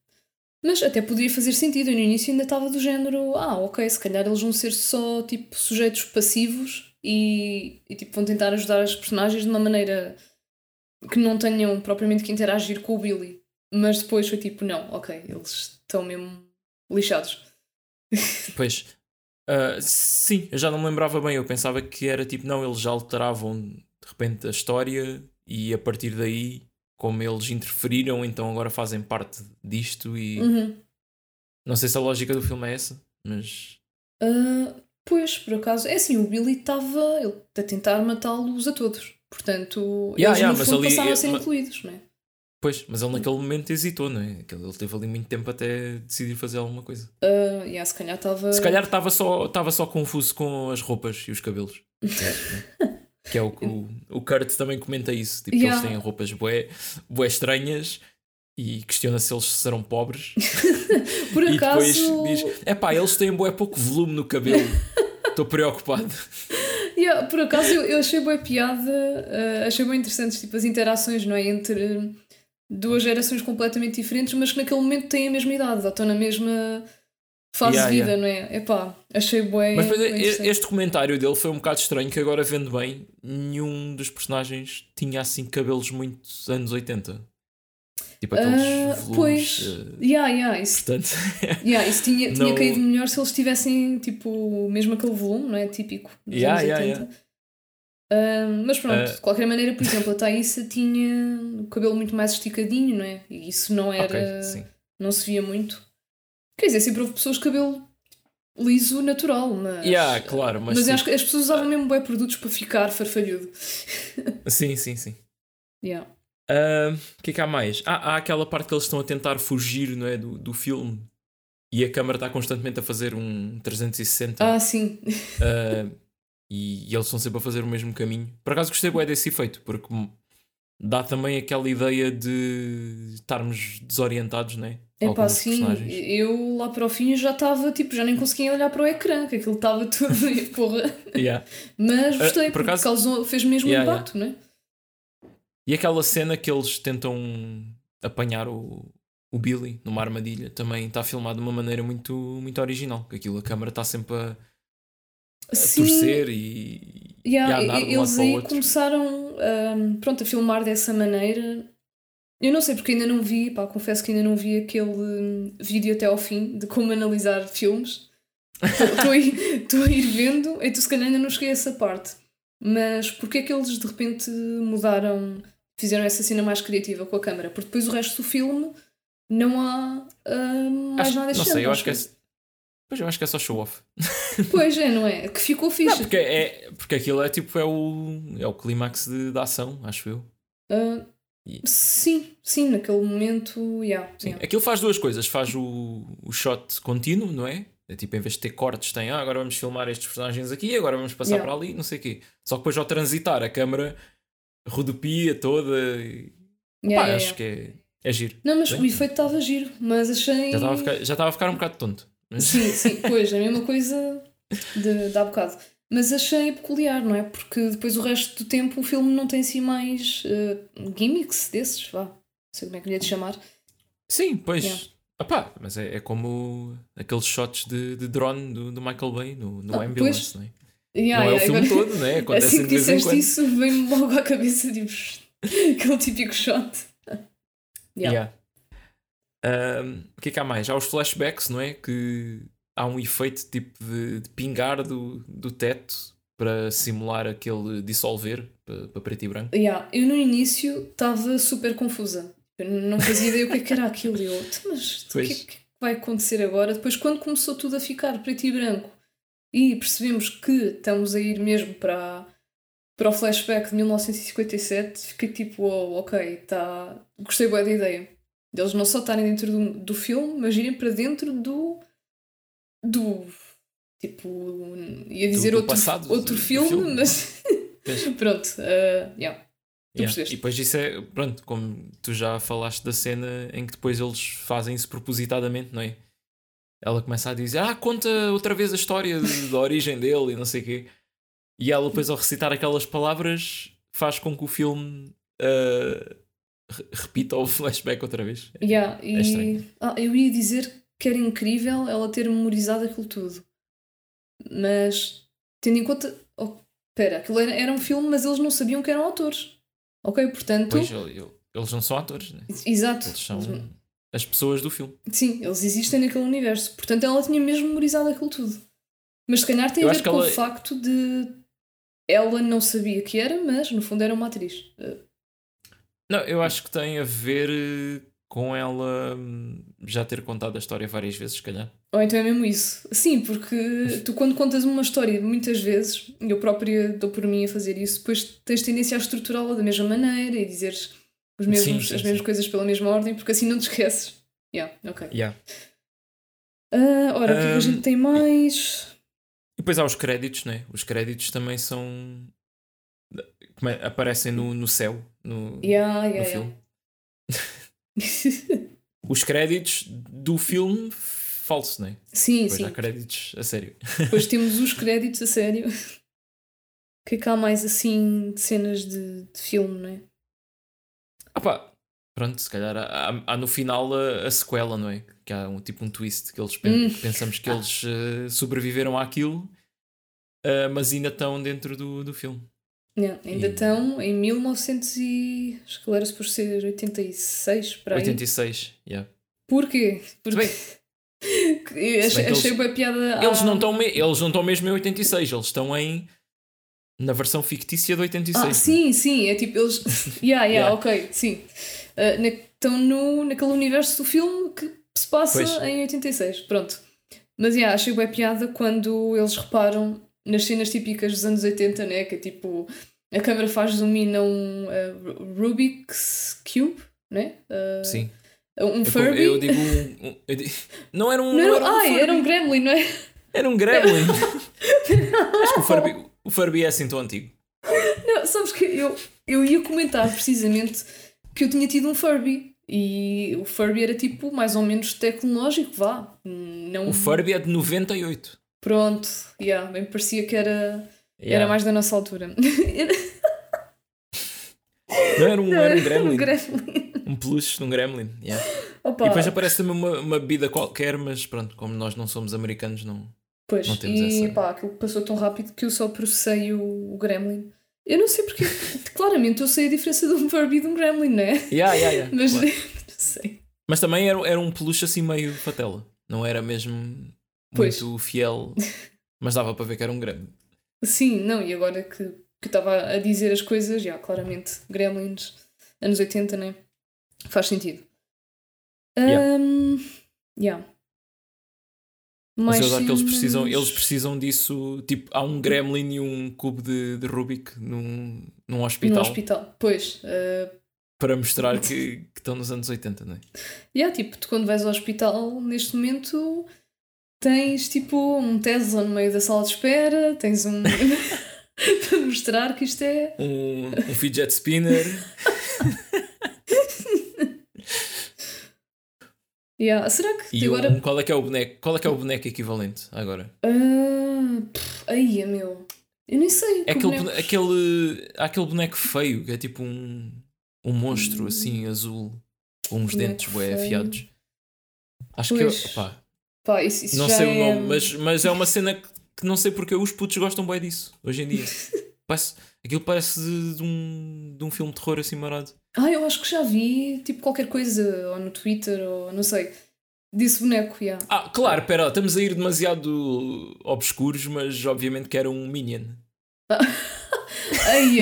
Mas até podia fazer sentido. Eu no início ainda estava do género, ah, ok, se calhar eles vão ser só tipo sujeitos passivos e, e tipo, vão tentar ajudar as personagens de uma maneira que não tenham propriamente que interagir com o Billy. Mas depois foi tipo, não, ok, eles estão mesmo lixados. [laughs] Pois, uh, sim, eu já não me lembrava bem. Eu pensava que era tipo, não, eles já alteravam de repente a história e a partir daí como eles interferiram, então agora fazem parte disto e uhum. não sei se a lógica do filme é essa, mas uh, pois, por acaso, é assim, o Billy estava a tentar matá-los a todos, portanto, yeah, eles yeah, no fundo ali, passaram a ser incluídos, não é? Pois, mas ele naquele momento hesitou, não é? Ele teve ali muito tempo até decidir fazer alguma coisa. Uh, yeah, se calhar estava. Se calhar estava só, só confuso com as roupas e os cabelos. é, [laughs] Que é o que o, o Kurt também comenta isso. Tipo, yeah. eles têm roupas bué, bué estranhas e questiona se eles serão pobres. [laughs] Por acaso. E depois diz: é pá, eles têm bué pouco volume no cabelo. [laughs] Estou preocupado. Yeah, por acaso eu, eu achei boa piada, uh, achei bem interessantes tipo, as interações não é? entre duas gerações completamente diferentes, mas que naquele momento têm a mesma idade, ou estão na mesma fase yeah, de vida, yeah. não é? Epá, achei bem. Mas depois, este comentário dele foi um bocado estranho, que agora vendo bem, nenhum dos personagens tinha assim cabelos muito anos 80. Tipo aqueles uh, volumes, Pois, uh, yeah, yeah, isso, portanto, [laughs] yeah, isso tinha, tinha caído melhor se eles tivessem tipo, mesmo aquele volume, não é? Típico dos yeah, anos 80. Yeah, uh, mas pronto, de qualquer maneira, por exemplo, a Thaísa tinha o cabelo muito mais esticadinho, não é? E isso não era. Okay, não se via muito. Quer dizer, sempre houve pessoas de cabelo liso natural, mas. Yeah, claro, mas. Mas acho que as pessoas usavam mesmo bem produtos para ficar farfalhudo. Sim, sim, sim. Yeah. O uh, que é que há mais? Ah, há aquela parte que eles estão a tentar fugir não é, do, do filme e a câmera está constantemente a fazer um 360. Ah, sim. Uh, e, e, eles estão sempre a fazer o mesmo caminho. Por acaso gostei bem desse efeito, porque dá também aquela ideia de estarmos desorientados, não é? É pá, sim, eu lá para o fim já estava, tipo, já nem conseguia olhar para o ecrã, que aquilo estava [laughs] tudo, porra. Yeah. Mas ah, gostei, uh, por porque acaso... causou, fez mesmo yeah, impacto, yeah. não é? E aquela cena que eles tentam apanhar o, o Billy numa armadilha também está filmado de uma maneira muito, muito original, que aquilo a câmera está sempre a, a torcer e, yeah, e a andar eles aí começaram um, pronto, a filmar dessa maneira eu não sei porque ainda não vi, pá, confesso que ainda não vi aquele hum, vídeo até ao fim de como analisar filmes. [laughs] Estou a, ir, a ir vendo, então se calhar ainda não cheguei a essa parte. Mas porque é que eles de repente mudaram, fizeram essa cena mais criativa com a câmera? Porque depois o resto do filme não há uh, mais acho, nada Não sei, eu acho que é. Pois eu acho que é só show off. [laughs] Pois é, não é? Que ficou fixe. Não, porque, é, porque aquilo é tipo é o, é o clímax da ação, acho eu. Uh, Sim, sim, naquele momento, yeah, sim. Yeah. Aquilo faz duas coisas, faz o, o shot contínuo, não é? É tipo, em vez de ter cortes, tem ah, agora vamos filmar estes personagens aqui, agora vamos passar yeah. para ali, não sei o quê. Só que depois ao transitar a câmera rodopia toda. E... Yeah, Pá, acho que é, é giro. Não, mas Bem, o efeito estava giro, mas achei. Já estava a ficar, já estava a ficar um bocado tonto. Mas... Sim, [laughs] sim, pois, é a mesma coisa de, de há bocado. Mas achei peculiar, não é? Porque depois o resto do tempo o filme não tem assim mais uh, gimmicks desses, vá. Não sei como é que lhe ia de chamar. Sim, pois. Yeah. Epá, mas é, é como aqueles shots de, de drone do, do Michael Bay no, no ah, Ambulance, pois. não é? Yeah, não yeah, é o filme agora, todo, não é? Acontece assim que disseste isso, vem-me logo à cabeça tipo, [laughs] aquele típico shot. yeah. yeah. Um, o que é que há mais? Há os flashbacks, não é? Que há um efeito tipo de, de pingar do, do teto para simular aquele dissolver para, para preto e branco. Yeah. Eu no início estava super confusa. Eu não fazia ideia o que, é que era aquilo. Eu, então, mas o que, é que vai acontecer agora? Depois, quando começou tudo a ficar preto e branco e percebemos que estamos a ir mesmo para, para o flashback de 1957, fiquei tipo, oh, ok, tá... gostei bem da ideia. Deles não só estarem dentro do, do filme, mas irem para dentro do. do. tipo. ia dizer do, do outro, passado, outro filme, filme, mas. [laughs] [laughs] pronto, uh, yeah. Yeah. E depois isso é, pronto, como tu já falaste da cena em que depois eles fazem isso propositadamente, não é? Ela começa a dizer, ah, conta outra vez a história da origem dele e não sei o quê. E ela depois ao recitar aquelas palavras faz com que o filme uh, repita o [laughs] flashback outra vez. Yeah, é e... ah, eu ia dizer que era incrível ela ter memorizado aquilo tudo. Mas tendo em conta. Oh, espera, aquilo era, era um filme, mas eles não sabiam que eram autores. Ok, portanto. Pois, eles não são atores, né? Exato. Eles são as pessoas do filme. Sim, eles existem naquele universo. Portanto, ela tinha mesmo memorizado aquilo tudo. Mas se calhar tem Eu a ver com ela... o facto de ela não sabia que era, mas no fundo era uma atriz. Não, eu acho que tem a ver eh, com ela hum, já ter contado a história várias vezes, se calhar. Ou então é mesmo isso. Sim, porque tu quando contas uma história muitas vezes, eu própria dou por mim a fazer isso, depois tens tendência a estruturá-la da mesma maneira e dizeres os mesmos, sim, sim, as mesmas sim. coisas pela mesma ordem, porque assim não te esqueces. Yeah, ok. Yeah. Uh, ora, o que, é que a gente tem mais? E depois há os créditos, né? Os créditos também são. É, aparecem no, no céu, no, yeah, yeah, no filme. [laughs] os créditos do filme falso, não é? Sim, Depois sim. há créditos a sério. Depois [laughs] temos os créditos a sério. O que é que há mais assim de cenas de, de filme, não Opa, pronto, se calhar há, há no final a, a, sequela, não é? Que há um tipo um twist que eles hum. pensamos que eles uh, sobreviveram àquilo, uh, mas ainda estão dentro do, do filme. Yeah, ainda e... estão em 1900 e. Acho que era por ser 86 para aí. 86, yeah. Porquê? Porque. [laughs] achei, achei eles, piada. Eles, não estão eles não estão mesmo em 86, eles estão em na versão fictícia de 86. Ah, sim, sim, é tipo eles. [laughs] yeah, yeah, yeah. ok, sim. Uh, na, estão no, naquele universo do filme que se passa pois. em 86. Pronto. Mas yeah, achei bem piada quando eles reparam nas cenas típicas dos anos 80, né? Que é tipo. A câmera faz zoom in a um uh, Rubik's Cube, né? Uh, sim. Um Furby. Eu, eu digo um. eu digo, [laughs] não era um. Não, não era, um ai, era um Gremlin, não é? Era um Gremlin. [laughs] Acho que o Furby, o Furby é assim tão antigo. Não, sabes que eu, eu ia comentar precisamente que eu tinha tido um Furby. E o Furby era tipo mais ou menos tecnológico, vá. Não... O Furby é de 98. Pronto, yeah, bem parecia que era, yeah. era mais da nossa altura. Não, era um, Não, era um gremlin. Um, gremlin. um peluche de um gremlin. Yeah. E depois aparece também uma, uma bebida qualquer, mas pronto, como nós não somos americanos, não, Pois, não temos e essa... pá, aquilo passou tão rápido que eu só processei o, o Gremlin. Eu não sei porque, [laughs] claramente eu sei a diferença de um Furby e de um Gremlin, não é? Yeah, yeah, yeah. Mas claro. [laughs] não sei. Mas também era, era um peluche assim meio fatela. Não era mesmo pois. muito fiel, [laughs] mas dava para ver que era um Gremlin. Sim, não, e agora que, que estava a dizer as coisas, já, claramente, Gremlins, anos 80, né? Faz sentido. Um, yeah. Mas eu acho que eles precisam, eles precisam disso. Tipo, há um gremlin e um cubo de, de Rubik num, num hospital. Num hospital, pois. Uh... Para mostrar [laughs] que, que, estão nos anos 80, não é? E yeah, tipo, tu quando vais ao hospital, neste momento, tens tipo um Tesla no meio da sala de espera, tens um. [laughs] [laughs] para mostrar que isto é. Um, um fidget spinner. Yeah. Será que e agora... Um, qual, é que é o boneco, qual é que é o boneco equivalente agora? Pff, aí, é meu. Eu nem sei. É aquele, bonecos... aquele, aquele boneco feio que é tipo um, um monstro hum. assim azul com uns boneco dentes bem afiados. Acho pois. que eu. Pá, isso, isso não sei é... o nome, mas, mas é uma cena que, que não sei porque os putos gostam bem disso hoje em dia. [laughs] parece, aquilo parece de, de, um, de um filme de terror assim marado. Ah, eu acho que já vi, tipo, qualquer coisa, ou no Twitter, ou não sei. Disse boneco, yeah. Ah, claro, pera, estamos a ir demasiado obscuros, mas obviamente que era um Minion. [laughs] Ai,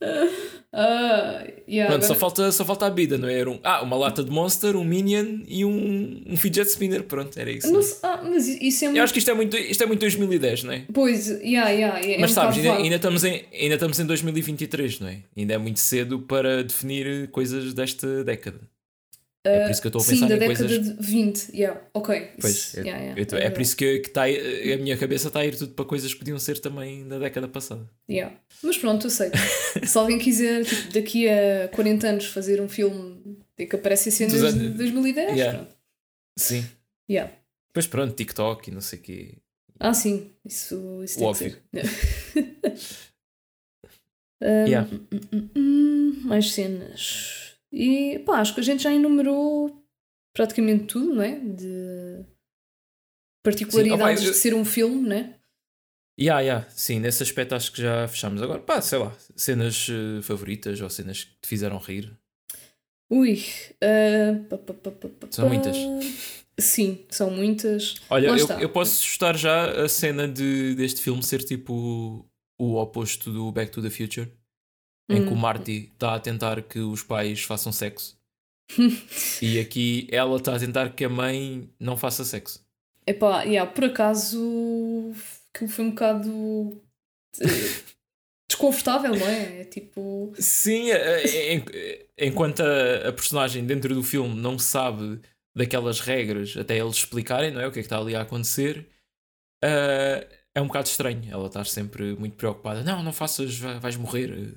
[laughs] Uh, yeah, Pronto, agora... só, falta, só falta a vida, não é? Era um, ah, uma lata de Monster, um Minion e um, um fidget spinner. Pronto, era isso. Não, ah, mas isso é muito... Eu acho que isto é muito, isto é muito 2010, não é? Pois, yeah, yeah, é mas um sabes, ainda, ainda, estamos em, ainda estamos em 2023, não é? Ainda é muito cedo para definir coisas desta década. É por isso que eu estou a pensar sim, da em década coisas. de 20, yeah, ok. Pois, yeah, yeah, é, é, por isso que, que tá, a minha cabeça está a ir tudo para coisas que podiam ser também da década passada. Yeah. Mas pronto, eu sei. [laughs] Se alguém quiser, tipo, daqui a 40 anos, fazer um filme que aparece em cenas de 2010, yeah. pronto. Sim. Yeah. Pois pronto, TikTok e não sei o quê. Ah, sim, isso, isso tem Óbvio. que ser. um, mais cenas. E pá, acho que a gente já enumerou praticamente tudo, não é? De particularidades Sim, opa, eu- de ser um filme, não é? Yeah, yeah. Sim, nesse aspecto acho que já fechamos. Agora, pá, sei lá, cenas eh, favoritas ou cenas que te fizeram rir. Ui. pá, pá, pá, pá, São muitas. Sim, são muitas. Olha, eu, eu posso justar já a cena de, deste filme ser tipo o oposto do Back to the Future, em que o Hum. Marty está a tentar que os pais façam sexo [laughs] e aqui ela está a tentar que a mãe não faça sexo. Epá, yeah, por acaso aquilo foi um bocado eh, [laughs] desconfortável, não é? É tipo. Sim, eh, en- eh, enquanto a, a personagem dentro do filme não sabe daquelas regras até eles explicarem, não é? O que é que está ali a acontecer, eh, é um bocado estranho. Ela está sempre muito preocupada. Não, não faças, vai- vais morrer,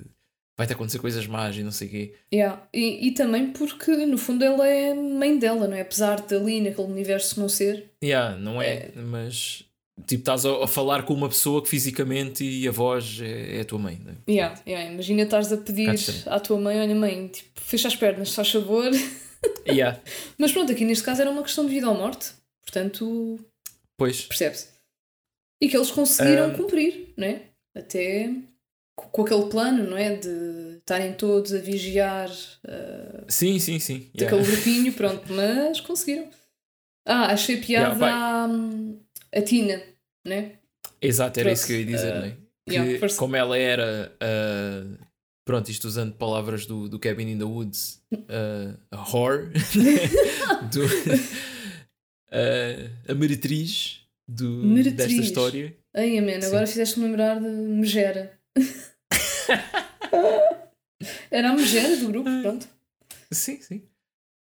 vai-te acontecer coisas más e não sei o quê. Yeah. E, e também porque no fundo ela é mãe dela, não é? Apesar de ali naquele universo não ser. Yeah, não é, mas tipo, estás a, a falar com uma pessoa que fisicamente e a voz é, é a tua mãe, não é? Yeah, yeah. Imagina estares a pedir à tua mãe, olha mãe, tipo, fecha as pernas, faz favor. [laughs] Yeah, Mas pronto, aqui neste caso era uma questão de vida ou morte, portanto pois. percebe-se. E que eles conseguiram Ah. cumprir, não é? Até com aquele plano, não é? De estarem todos a vigiar ah, Sim, sim, sim. yeah. daquele [laughs] grupinho, pronto, mas conseguiram. Ah, achei piada Yeah, à a Tina, né? Exato, era Pronto, isso que eu ia dizer, uh, não é? Que, yeah, como ela era, uh, pronto, isto usando palavras do, do Cabin in the Woods, uh, a whore, [laughs] do, uh, [laughs] a meretriz, do, Meretriz. desta história. Ai, amém, agora fizeste-me lembrar de Megera. [laughs] Era a Megera do grupo, pronto. Sim, sim.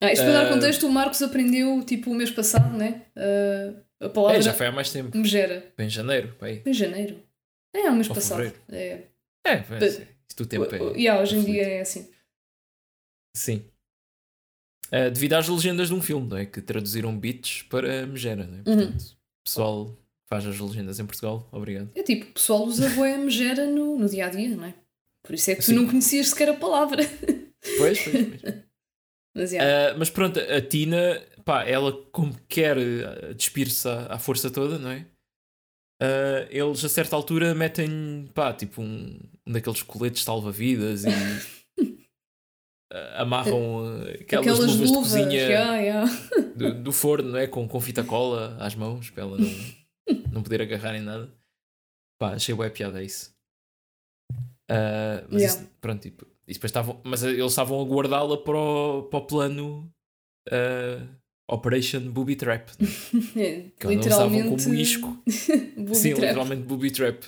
Ah, isto para dar Ah. contexto, o Marcos aprendeu tipo o mês passado, né? Ah, a palavra É, já foi há mais tempo. Megera. Foi em janeiro, pai. Em janeiro. É, um mês Ou passado. fevereiro. É. É, foi, But- sim. Isto o tempo é. O- yeah, hoje em dia é assim. Sim. Uh, devido às legendas de um filme, não é? Que traduziram bits para Megera, não é? Uhum. Portanto, pessoal faz as legendas em Portugal, obrigado. É tipo, o pessoal usa bué Megera no, no dia a dia, não é? Por isso é que tu Sim. não conhecias sequer a palavra. Pois, pois, pois. [laughs] Mas yeah. Uh, mas pronto, a Tina, pá, ela como quer uh, despir-se à, à força toda, não é? Uh, eles a certa altura metem, pá, tipo um, um daqueles coletes salva-vidas e uh, [laughs] amarram aquelas, Aquelas luvas, luvas, de cozinha yeah, yeah. do, do forno, não é? Com, com fita cola às mãos para ela não, não poder agarrar em nada. Pá, achei bué piada isso. Uh, mas Yeah. isso, pronto, tipo, depois estavam, mas eles estavam a guardá-la para o, para o plano uh, Operation Booby Trap. [laughs] É, Que literalmente. usavam como isco. [laughs] Sim, trap. literalmente Booby Trap.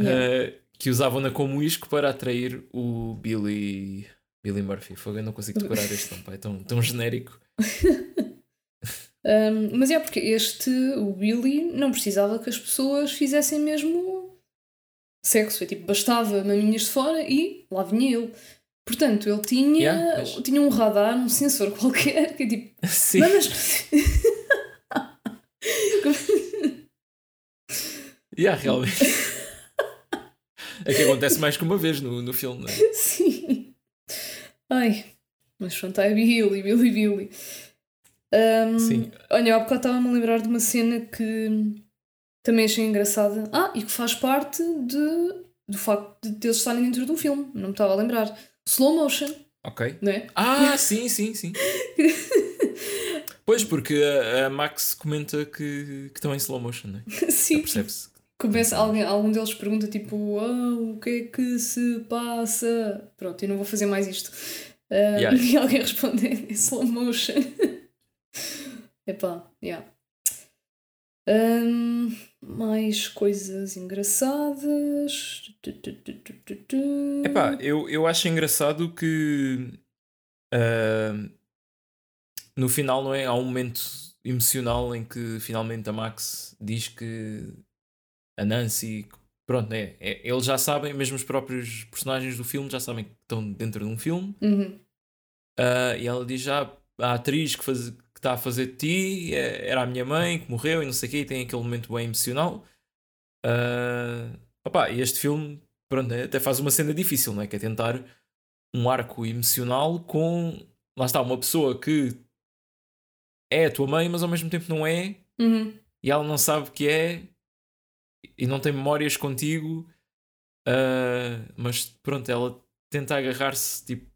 Yeah. Uh, que usavam-na como isco para atrair o Billy, Billy Murphy. Fogo, eu não consigo decorar este [laughs] nome, é tão, tão genérico. Um, mas é porque este, o Billy, não precisava que as pessoas fizessem mesmo sexo. É tipo, bastava maminhas de fora e lá vinha ele. Portanto, ele tinha, Yeah, pois. tinha um radar, um sensor qualquer, que é tipo, [laughs] Sim. mamas. [laughs] Yeah, realmente. [laughs] é que acontece mais que uma vez no, no filme, não é? Sim. Ai, mas pronto, é Billy, Billy, Billy. Um, Sim. Olha, há bocado estava-me a lembrar de uma cena que também achei engraçada. Ah, e que faz parte de, do facto de eles estarem dentro de um filme. Não me estava a lembrar. Slow motion, Ok. não é? Ah, [laughs] sim, sim, sim. [laughs] Pois, porque a, a Max comenta que, que estão em slow motion, não é? Sim. Percebe-se. começa, alguém, algum deles pergunta tipo, oh, o que é que se passa? Pronto, eu não vou fazer mais isto. Uh, yeah. [laughs] E alguém responde em slow motion. Epá, yeah. Um, mais coisas engraçadas. Epá, eu, eu acho engraçado que uh, no final, não é? Há um momento emocional em que finalmente a Max diz que a Nancy, pronto, é, é, eles já sabem, mesmo os próprios personagens do filme já sabem que estão dentro de um filme. Uhum. Uh, e ela diz já a atriz que, faz, está a fazer de ti é, era a minha mãe que morreu e não sei o quê, e tem aquele momento bem emocional. Uh, opa, e este filme pronto, é, até faz uma cena difícil, não é? Que é tentar um arco emocional com lá está, uma pessoa que é a tua mãe, mas ao mesmo tempo não é, uhum. e ela não sabe que é, e não tem memórias contigo, uh, mas pronto, ela tenta agarrar-se, tipo,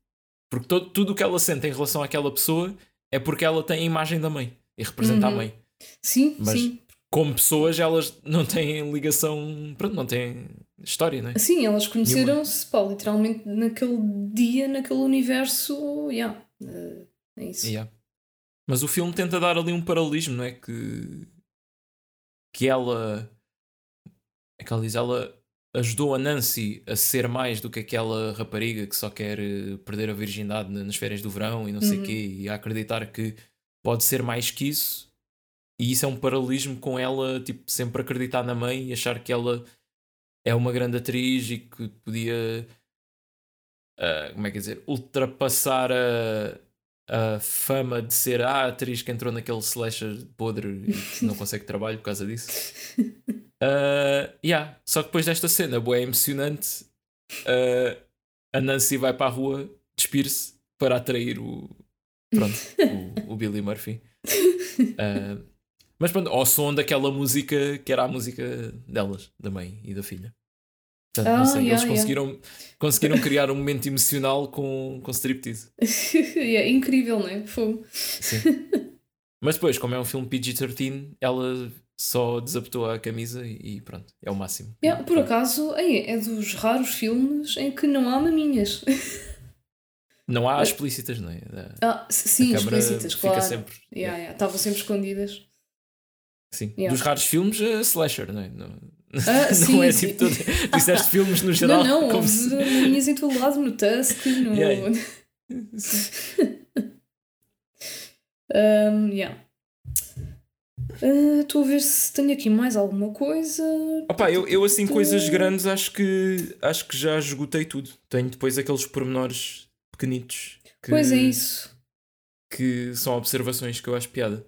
porque todo, tudo o que ela sente em relação àquela pessoa é porque ela tem a imagem da mãe e representa uhum. a mãe. Sim, mas sim. Como pessoas, elas não têm ligação, pronto, não têm história, não é? Sim, elas conheceram-se, literalmente naquele dia, naquele universo, yeah, uh, é isso. Yeah. Mas o filme tenta dar ali um paralelismo, não é? Que, que ela. É que ela diz, ela ajudou a Nancy a ser mais do que aquela rapariga que só quer eh, perder a virgindade nas férias do verão e não sei o uhum. quê, e a acreditar que pode ser mais que isso. E isso é um paralelismo com ela, tipo, sempre acreditar na mãe e achar que ela é uma grande atriz e que podia. Uh, como é que é dizer? Ultrapassar a, a fama de ser a atriz que entrou naquele slasher podre e que não consegue trabalho por causa disso. Uh, [laughs] yeah. Só que depois desta cena, boa, é emocionante. Uh, a Nancy vai para a rua despir-se para atrair o, pronto, o, o Billy Murphy. Uh, mas pronto, ao som daquela música que era a música delas, da mãe e da filha. Portanto, oh, não sei, yeah, eles conseguiram, yeah. conseguiram criar um momento emocional com, com striptease. [laughs] é incrível, não é? Fogo. Sim. Mas depois, como é um filme PG-13, ela só desabotou a camisa e pronto, é o máximo. Yeah, por acaso, é dos raros filmes em que não há maminhas. [laughs] Não há explícitas, não é? Ah, sim, explícitas, claro. Sempre, yeah. Estavam sempre escondidas. Sim. Dos raros filmes, uh, slasher, não é? Não, ah, [laughs] não sim, é sim. tipo. Todo... Disseste filmes no geral. Não, não, como se... maminhas em todo lado, no Tusk, no. Yeah, [laughs] um, yeah. Estou uh, a ver se tenho aqui mais alguma coisa. Opa, eu, eu assim, coisas grandes, acho que acho que já esgotei tudo. Tenho depois aqueles pormenores pequenitos. Que, pois é isso. Que são observações que eu acho piada.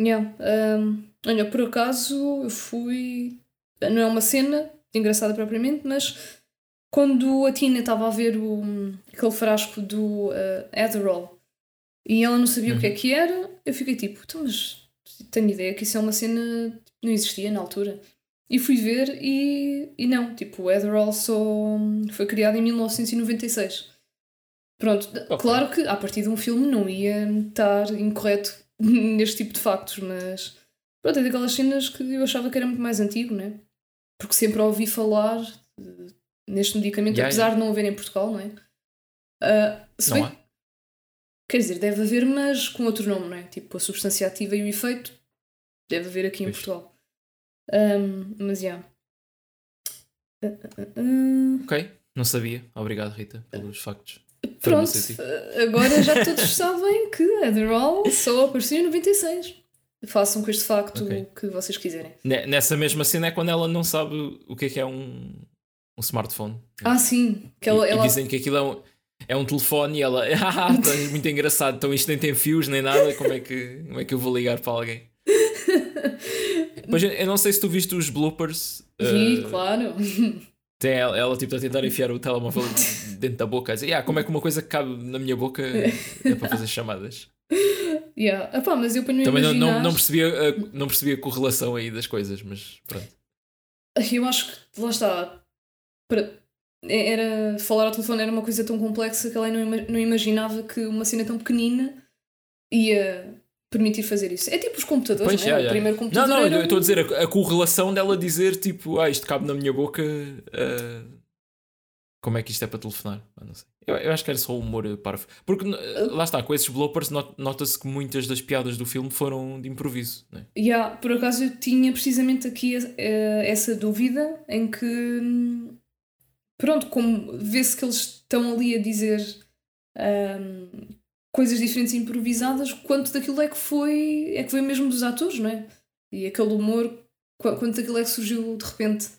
Yeah. Um, olha, por acaso eu fui. Não é uma cena engraçada propriamente, mas quando a Tina estava a ver o, aquele frasco do uh, Adderall e ela não sabia uhum. o que é uhum. que era, eu fiquei tipo, então, mas tenho ideia que isso é uma cena que não existia na altura. E fui ver e, e não, tipo, o Adderall só foi criado em 1996. Pronto, okay. claro que a partir de um filme não ia estar incorreto [laughs] neste tipo de factos, mas pronto, é daquelas cenas que eu achava que era muito mais antigo, né? Porque sempre ouvi falar neste medicamento, yeah, apesar yeah. de não haver em Portugal, não é? Uh, não bem, Quer dizer, deve haver, mas com outro nome, não é? Tipo, a substância ativa e o efeito deve haver aqui em Portugal. Um, mas já. Yeah. Uh, uh, ok, não sabia. Obrigado, Rita, pelos factos. Pronto, agora já [laughs] todos sabem que Adderall só apareceu em 96. Façam com este facto okay. o que vocês quiserem. Nessa mesma cena é quando ela não sabe o que é que é um, um smartphone. Ah, sim. Que ela, e, ela... e dizem que aquilo é um, é um telefone e ela, [laughs] ah, é [laughs] muito engraçado, então isto nem tem fios nem nada, como é que, como é que eu vou ligar para alguém? Mas eu não sei se tu viste os bloopers. Vi, uh, claro. Tem ela, ela tipo a tentar enfiar o telemóvel dentro da boca a dizer, yeah, como é que uma coisa que cabe na minha boca é para fazer chamadas. [laughs] Yeah. Epá, mas eu ponho Também imaginar... não, não, percebia a, não percebia a correlação aí das coisas, mas pronto. Eu acho que lá está. Para, era, falar ao telefone era uma coisa tão complexa que ela não, não imaginava que uma cena tão pequenina ia permitir fazer isso. É tipo os computadores, pois, não é? Já, já. O primeiro computador. Não, não, eu estou a dizer a, a, correlação dela dizer tipo, ah, isto cabe na minha boca. Uh, como é que isto é para telefonar? Ah, não sei. Eu, eu, acho que era só humor parvo. Porque lá está, com esses bloopers nota-se que muitas das piadas do filme foram de improviso. Né? Yeah, por acaso eu tinha precisamente aqui essa dúvida em que pronto, como vê-se que eles estão ali a dizer um, coisas diferentes improvisadas, quanto daquilo é que foi é que foi mesmo dos atores, não é? E aquele humor, quanto daquilo é que surgiu de repente.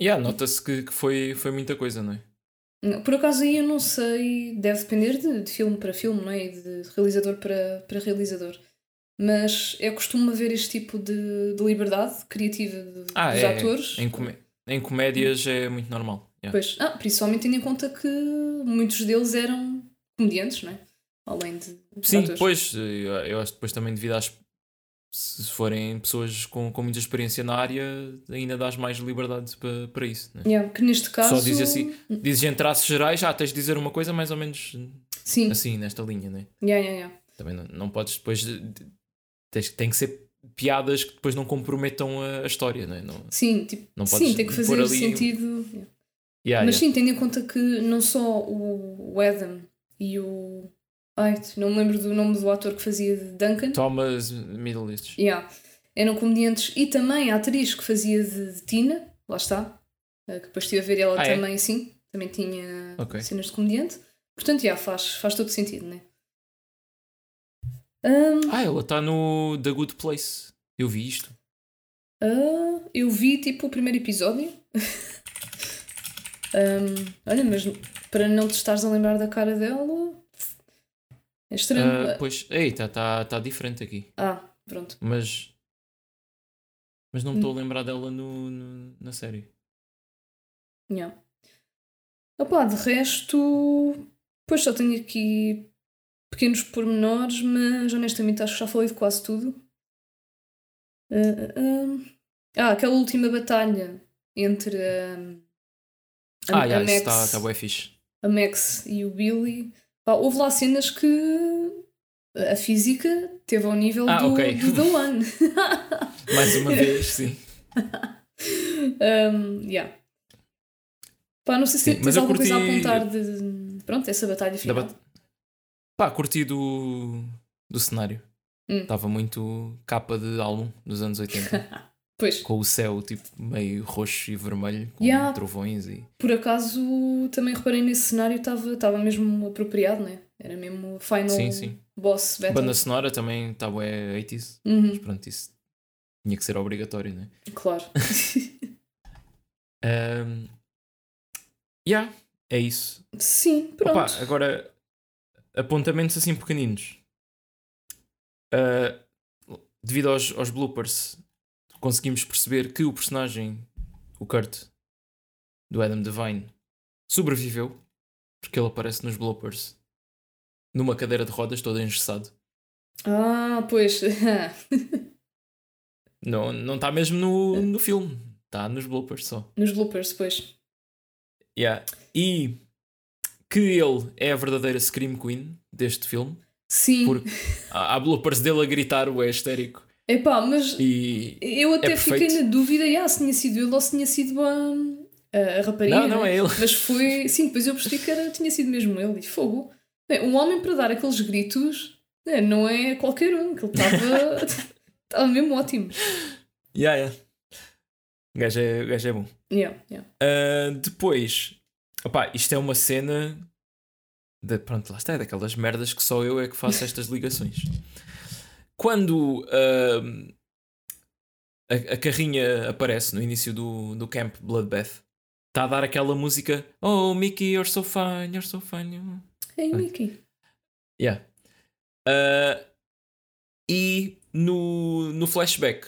Yeah, nota-se que, que foi, foi muita coisa, não é? Por acaso aí eu não sei, deve depender de, de filme para filme, não é? E de realizador para, para realizador. Mas é costume haver este tipo de, de liberdade criativa de, ah, dos é, atores. Em, comé em comédias é muito normal. Yeah. Pois, ah, principalmente tendo em conta que muitos deles eram comediantes, não é? Além de. Sim, atores. pois, eu acho que depois também devido às se forem pessoas com, com muita experiência na área, ainda dás mais liberdade para, para isso. Né? Yeah, que neste caso. Só diz assim, dizes em traços gerais, ah, tens de dizer uma coisa mais ou menos Sim. assim, nesta linha, né? Yeah, yeah, yeah. Também não, não podes depois. Tens, tem que ser piadas que depois não comprometam a, a história, né? não Sim, tipo, não sim, tem que fazer sentido. Yeah. Mas sim, tendo em conta que não só o Adam e o Ai, não me lembro do nome do ator que fazia de Duncan. Thomas Middleditch. Yeah. Eram comediantes e também a atriz que fazia de, de Tina, lá está, eh, que depois estive a ver ela ah, é? também, é? sim, também tinha okay. cenas de comediante. Portanto, yeah, faz, faz todo sentido, né? Um, ah, ela está no The Good Place. Eu vi isto. Uh, eu vi tipo o primeiro episódio. [laughs] um, olha, mas para não te estares a lembrar da cara dela, é estranho. Uh, pois, eita, está tá diferente aqui. Ah, pronto. Mas. Mas não me estou a hum. lembrar dela no, no, na série. Yeah. Opa, de resto. Pois só tenho aqui pequenos pormenores, mas honestamente acho que já falei de quase tudo. Uh, uh, ah, aquela última batalha entre a, a, ah, a yeah, Max, está, está bem fixe. a Max e o Billy Pá, houve lá cenas que a física teve ao nível ah, do, okay. do The One. [laughs] Mais uma vez, sim. um, yeah. Pá, não sei se sim, tens alguma curti... coisa a apontar de. Pronto, essa batalha final. Bat... Pá, curti do, do cenário. Estava hum. muito capa de álbum dos anos 80. [laughs] Pois. Com o céu tipo meio roxo e vermelho, com yeah. trovões e. Por acaso também reparei nesse cenário, estava mesmo apropriado, né? Era mesmo final sim, sim. boss battle. Banda sonora também estava é 80s. Uhum. Mas pronto, isso tinha que ser obrigatório, né? Claro. [laughs] um, yeah, é isso. Sim, pronto. Opa, agora apontamentos assim pequeninos. Uh, devido aos, aos bloopers, conseguimos perceber que o personagem, o Kurt, do Adam Devine, sobreviveu, porque ele aparece nos bloopers numa cadeira de rodas todo engessado. Ah, pois. [laughs] não não está mesmo no, no filme, está nos bloopers só. Nos bloopers, pois. Yeah. E que ele é a verdadeira Scream Queen deste filme. Sim. Porque há, bloopers dele a gritar o é histérico. Epá, mas e eu até é fiquei na dúvida ah, se tinha sido ele ou se tinha sido a, a, rapariga. Não, não é ele. Mas foi. Sim, depois eu percebi que era, tinha sido mesmo ele. E fogo. Bem, um homem para dar aqueles gritos né, não é qualquer um, que ele estava. Estava [laughs] mesmo ótimo. Yeah, yeah. O gajo é, o gajo é bom. Yeah, yeah. Uh, depois, opá, isto é uma cena. De, pronto, lá está, é daquelas merdas que só eu é que faço [laughs] estas ligações quando uh, a, a, carrinha aparece no início do, do camp Bloodbath, está a dar aquela música Oh, Mickey, you're so fine, you're so fine. Hey, Mickey. Yeah. Uh, e no, no flashback,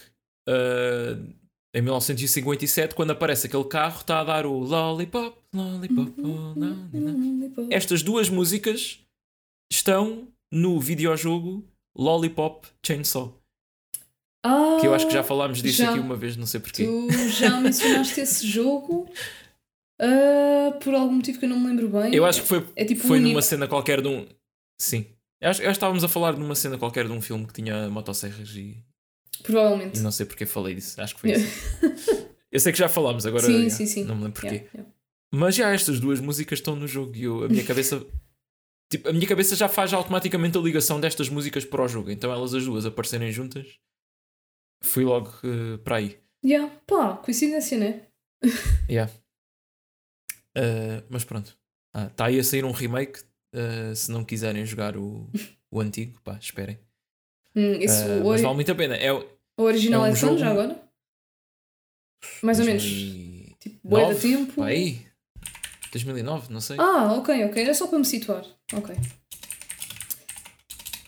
uh, em 1957, quando aparece aquele carro, está a dar o Lollipop, Lollipop, oh, lollipop. Estas duas músicas estão no videojogo Lollipop Chainsaw. Ah, que eu acho que já falámos disso já, aqui uma vez, não sei porquê. Tu já mencionaste [laughs] esse jogo uh, por algum motivo que eu não me lembro bem. Eu acho que foi, é tipo foi numa cena qualquer de um. Sim. Eu acho, eu acho que estávamos a falar numa cena qualquer de um filme que tinha motosserras e. Provavelmente. E não sei porque falei disso. Acho que foi isso. [laughs] eu sei que já falámos, agora sim, já, sim, sim. não me lembro porquê. Yeah, yeah. Mas já estas duas músicas estão no jogo e eu, a minha cabeça. Tipo, a minha cabeça já faz automaticamente a ligação destas músicas para o jogo. Então elas as duas aparecerem juntas. Fui logo uh, para aí. Yeah. Pá, coincidência, né? [laughs] Yeah. Uh, mas pronto. Está ah, tá aí a sair um remake. Uh, se não quiserem jogar o, o antigo, pá, esperem. Hum, isso, Uh, mas vale muito a pena. É, o original é é, um quando, jogo- já agora? Mais ou menos. 2009, Tipo, bué de tempo. pá, aí. 2009, não sei. Ah, ok, ok. Era só para me situar. Ok.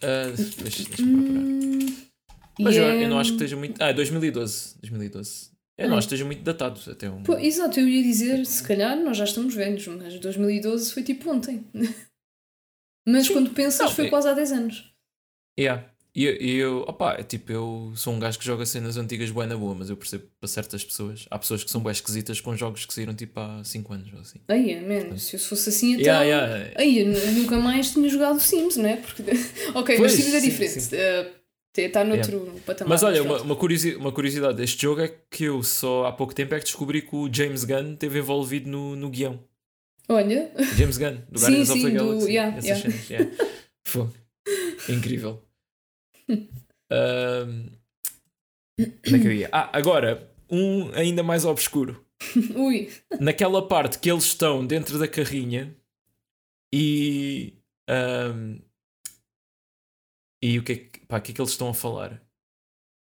Uh, deixa. Hum, Mas e eu, eu não acho que esteja muito. Ah, 2012. 2012. Eu não acho que esteja muito datado. Até um... Pô, exato, eu ia dizer, se calhar nós já estamos velhos, mas 2012 foi tipo ontem. [laughs] mas quando pensas, Não, foi é- quase há 10 anos. Yeah. E eu, eu, opá, é tipo, eu sou um gajo que joga cenas antigas bué na boa, mas eu percebo para certas pessoas. Há pessoas que são bué esquisitas com jogos que saíram tipo há 5 anos ou assim. Aí, man, se eu fosse assim então. Yeah, yeah. Aí, eu nu- nunca mais tinha jogado Sims, não é? Porque... [laughs] ok, Pois, mas Sims é sim, diferente. sim. Está noutro patamar. Mas olha, uma, uma, curiosi uma curiosidade deste jogo é que eu só há pouco tempo é que descobri que o James Gunn esteve envolvido no, no guião. Olha, James Gunn, do [laughs] Sim, Guardians of the sim, do- Galaxy. yeah, essas yeah. cenas, yeah. [laughs] Incrível. Onde é que eu ia? Ah, agora, um ainda mais obscuro. [laughs] ui. Naquela parte que eles estão dentro da carrinha e. ahm, e o que é que, pá, o que é que eles estão a falar?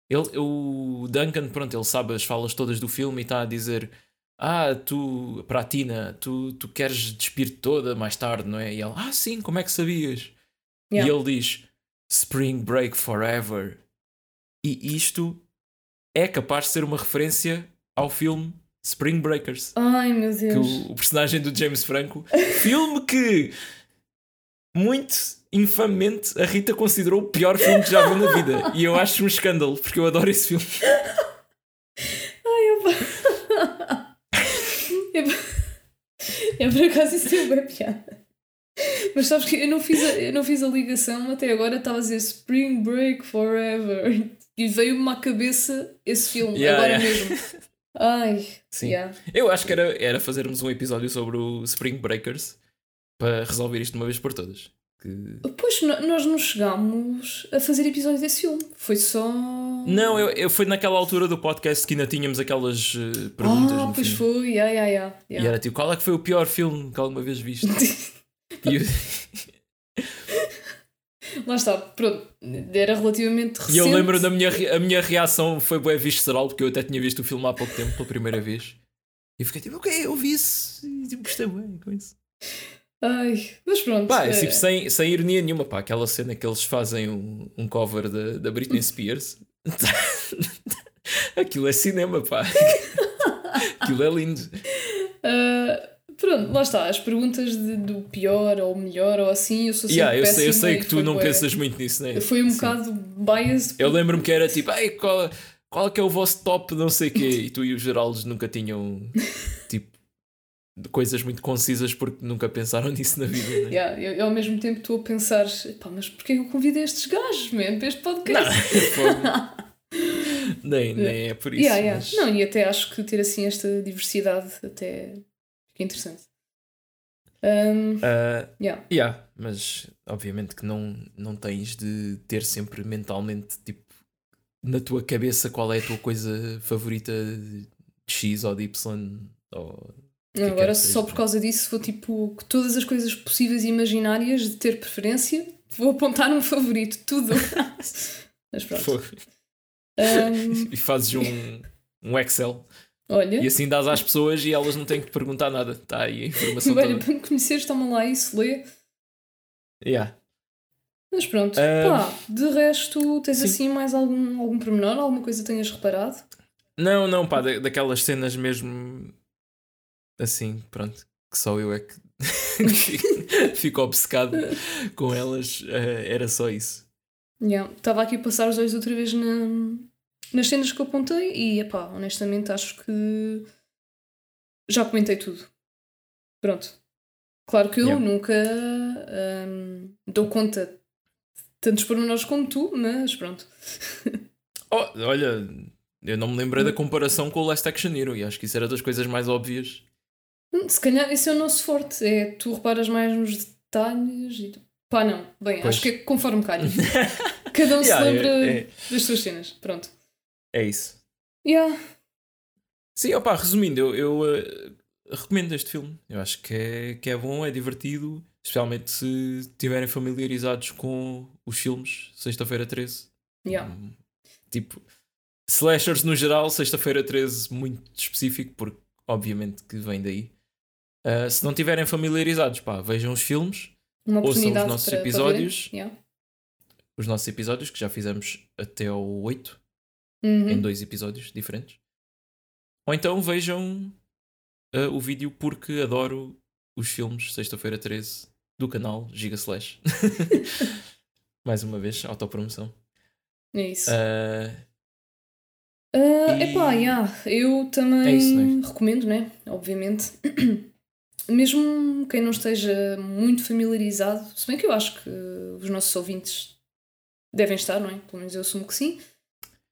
Ele, o Duncan, pronto, ele sabe as falas todas do filme e está a dizer: Ah, tu, para a Tina, tu, tu queres despir toda mais tarde, não é? E ele: Ah, sim, como é que sabias? Yeah. E ele diz: Spring Break Forever. E isto é capaz de ser uma referência ao filme Spring Breakers. Ai meu Que Deus. o, o personagem do James Franco, [laughs] filme que muito infamemente a Rita considerou o pior filme que já viu na vida. E eu acho um escândalo, porque eu adoro esse filme. Ai. É, é [laughs] [laughs] por acaso isso tem bem piada. Mas sabes que eu não fiz a, eu não fiz a ligação até agora, estava a dizer Spring Break Forever e veio-me à cabeça esse filme, Yeah, agora yeah. mesmo. Ai, Sim. yeah. Eu acho que era, era fazermos um episódio sobre o Spring Breakers para resolver isto de uma vez por todas. Que... Pois nós não chegámos a fazer episódio desse filme, foi só. Não, eu, eu foi naquela altura do podcast que ainda tínhamos aquelas eh, perguntas Ah, pois fim. foi, yeah, yeah, yeah, E era tipo, qual é que foi o pior filme que alguma vez viste? [laughs] E eu, Lá está, pronto, era relativamente recente. e eu lembro da minha, a minha reação foi bem visceral, porque eu até tinha visto o filme há pouco tempo, pela primeira vez. E fiquei tipo, ok, eu vi isso e tipo, gostei bem com isso. Ai, mas pronto. Pá, é eh, tipo, sem, sem ironia nenhuma, pá, aquela cena que eles fazem um, um cover da, da Britney [laughs] Spears. Aquilo é cinema, pá. [laughs] Aquilo é lindo. ah, pronto, lá está, as perguntas de- do pior ou melhor ou assim, eu sou sempre Yeah, eu, sei, eu sei que tu não bué- pensas muito nisso, né? Foi um Sim. bocado biased. Eu lembro-me que era tipo, Ei, qual, qual é que é o vosso top, não sei o quê, e tu e o Geraldo nunca tinham [laughs] tipo coisas muito concisas porque nunca pensaram nisso na vida. Né? Yeah, eu, eu ao mesmo tempo estou a pensar, pá, mas porquê que eu convidei estes gajos, man, para este podcast? Fogo. [laughs] nem, nem é por isso. Yeah, yeah. mas- Não, e até acho que ter assim esta diversidade até fica interessante. Um, Ah, yeah. yeah, mas obviamente que não, não tens de ter sempre mentalmente tipo na tua cabeça qual é a tua coisa favorita de X ou de Y ou Não, que agora que só por causa disso vou tipo que todas as coisas possíveis e imaginárias de ter preferência, vou apontar um favorito, tudo. [laughs] Mas pronto. Um, [laughs] e fazes um, um Excel olha, e assim dás às pessoas e elas não têm que te perguntar nada. Está aí a informação olha, para me conheceres, toma lá isso, lê. Yeah. Mas pronto, Um, pá, de resto, tens sim. assim mais algum, algum pormenor, alguma coisa que tenhas reparado? Não, não, pá, da- daquelas cenas mesmo assim, pronto, que só eu é que [laughs] fico, obcecado com elas. eh, era só isso. Yeah. Estava aqui a passar os olhos outra vez na, nas cenas que eu apontei e, epá, honestamente acho que já comentei tudo. Pronto. Claro que eu Yeah. nunca hum, dou conta tantos pormenores como tu, mas pronto. [laughs] oh, olha, eu não me lembrei da comparação com o Last Action Hero e acho que isso era das coisas mais óbvias. Hum, se calhar esse é o nosso forte, é tu reparas mais nos detalhes e tu... Pá, não. Bem, pois. acho que é conforme calha. [laughs] Cada um yeah, se lembra é, é... das suas cenas. Pronto. É isso. Yeah. Sim, opá, resumindo, eu, eu uh, recomendo este filme. Eu acho que é, que é bom, é divertido, especialmente se estiverem familiarizados com os filmes Sexta-feira 13. Yeah. Um, tipo, slashers no geral, Sexta-feira 13 muito específico, porque obviamente que vem daí. Uh, se não estiverem familiarizados, pá, vejam os filmes, ouçam os nossos para, episódios. Para yeah. Os nossos episódios, que já fizemos até ao 8, uhum. em dois episódios diferentes. Ou então vejam uh, o vídeo porque adoro os filmes Sexta-feira 13 do canal Giga Slash. [laughs] Mais uma vez, autopromoção. É isso. Uh, uh, e... Epá, yeah, eu também é isso, né? recomendo, né? Obviamente. [clears throat] Mesmo quem não esteja muito familiarizado, se bem que eu acho que os nossos ouvintes devem estar, não é? Pelo menos eu assumo que sim.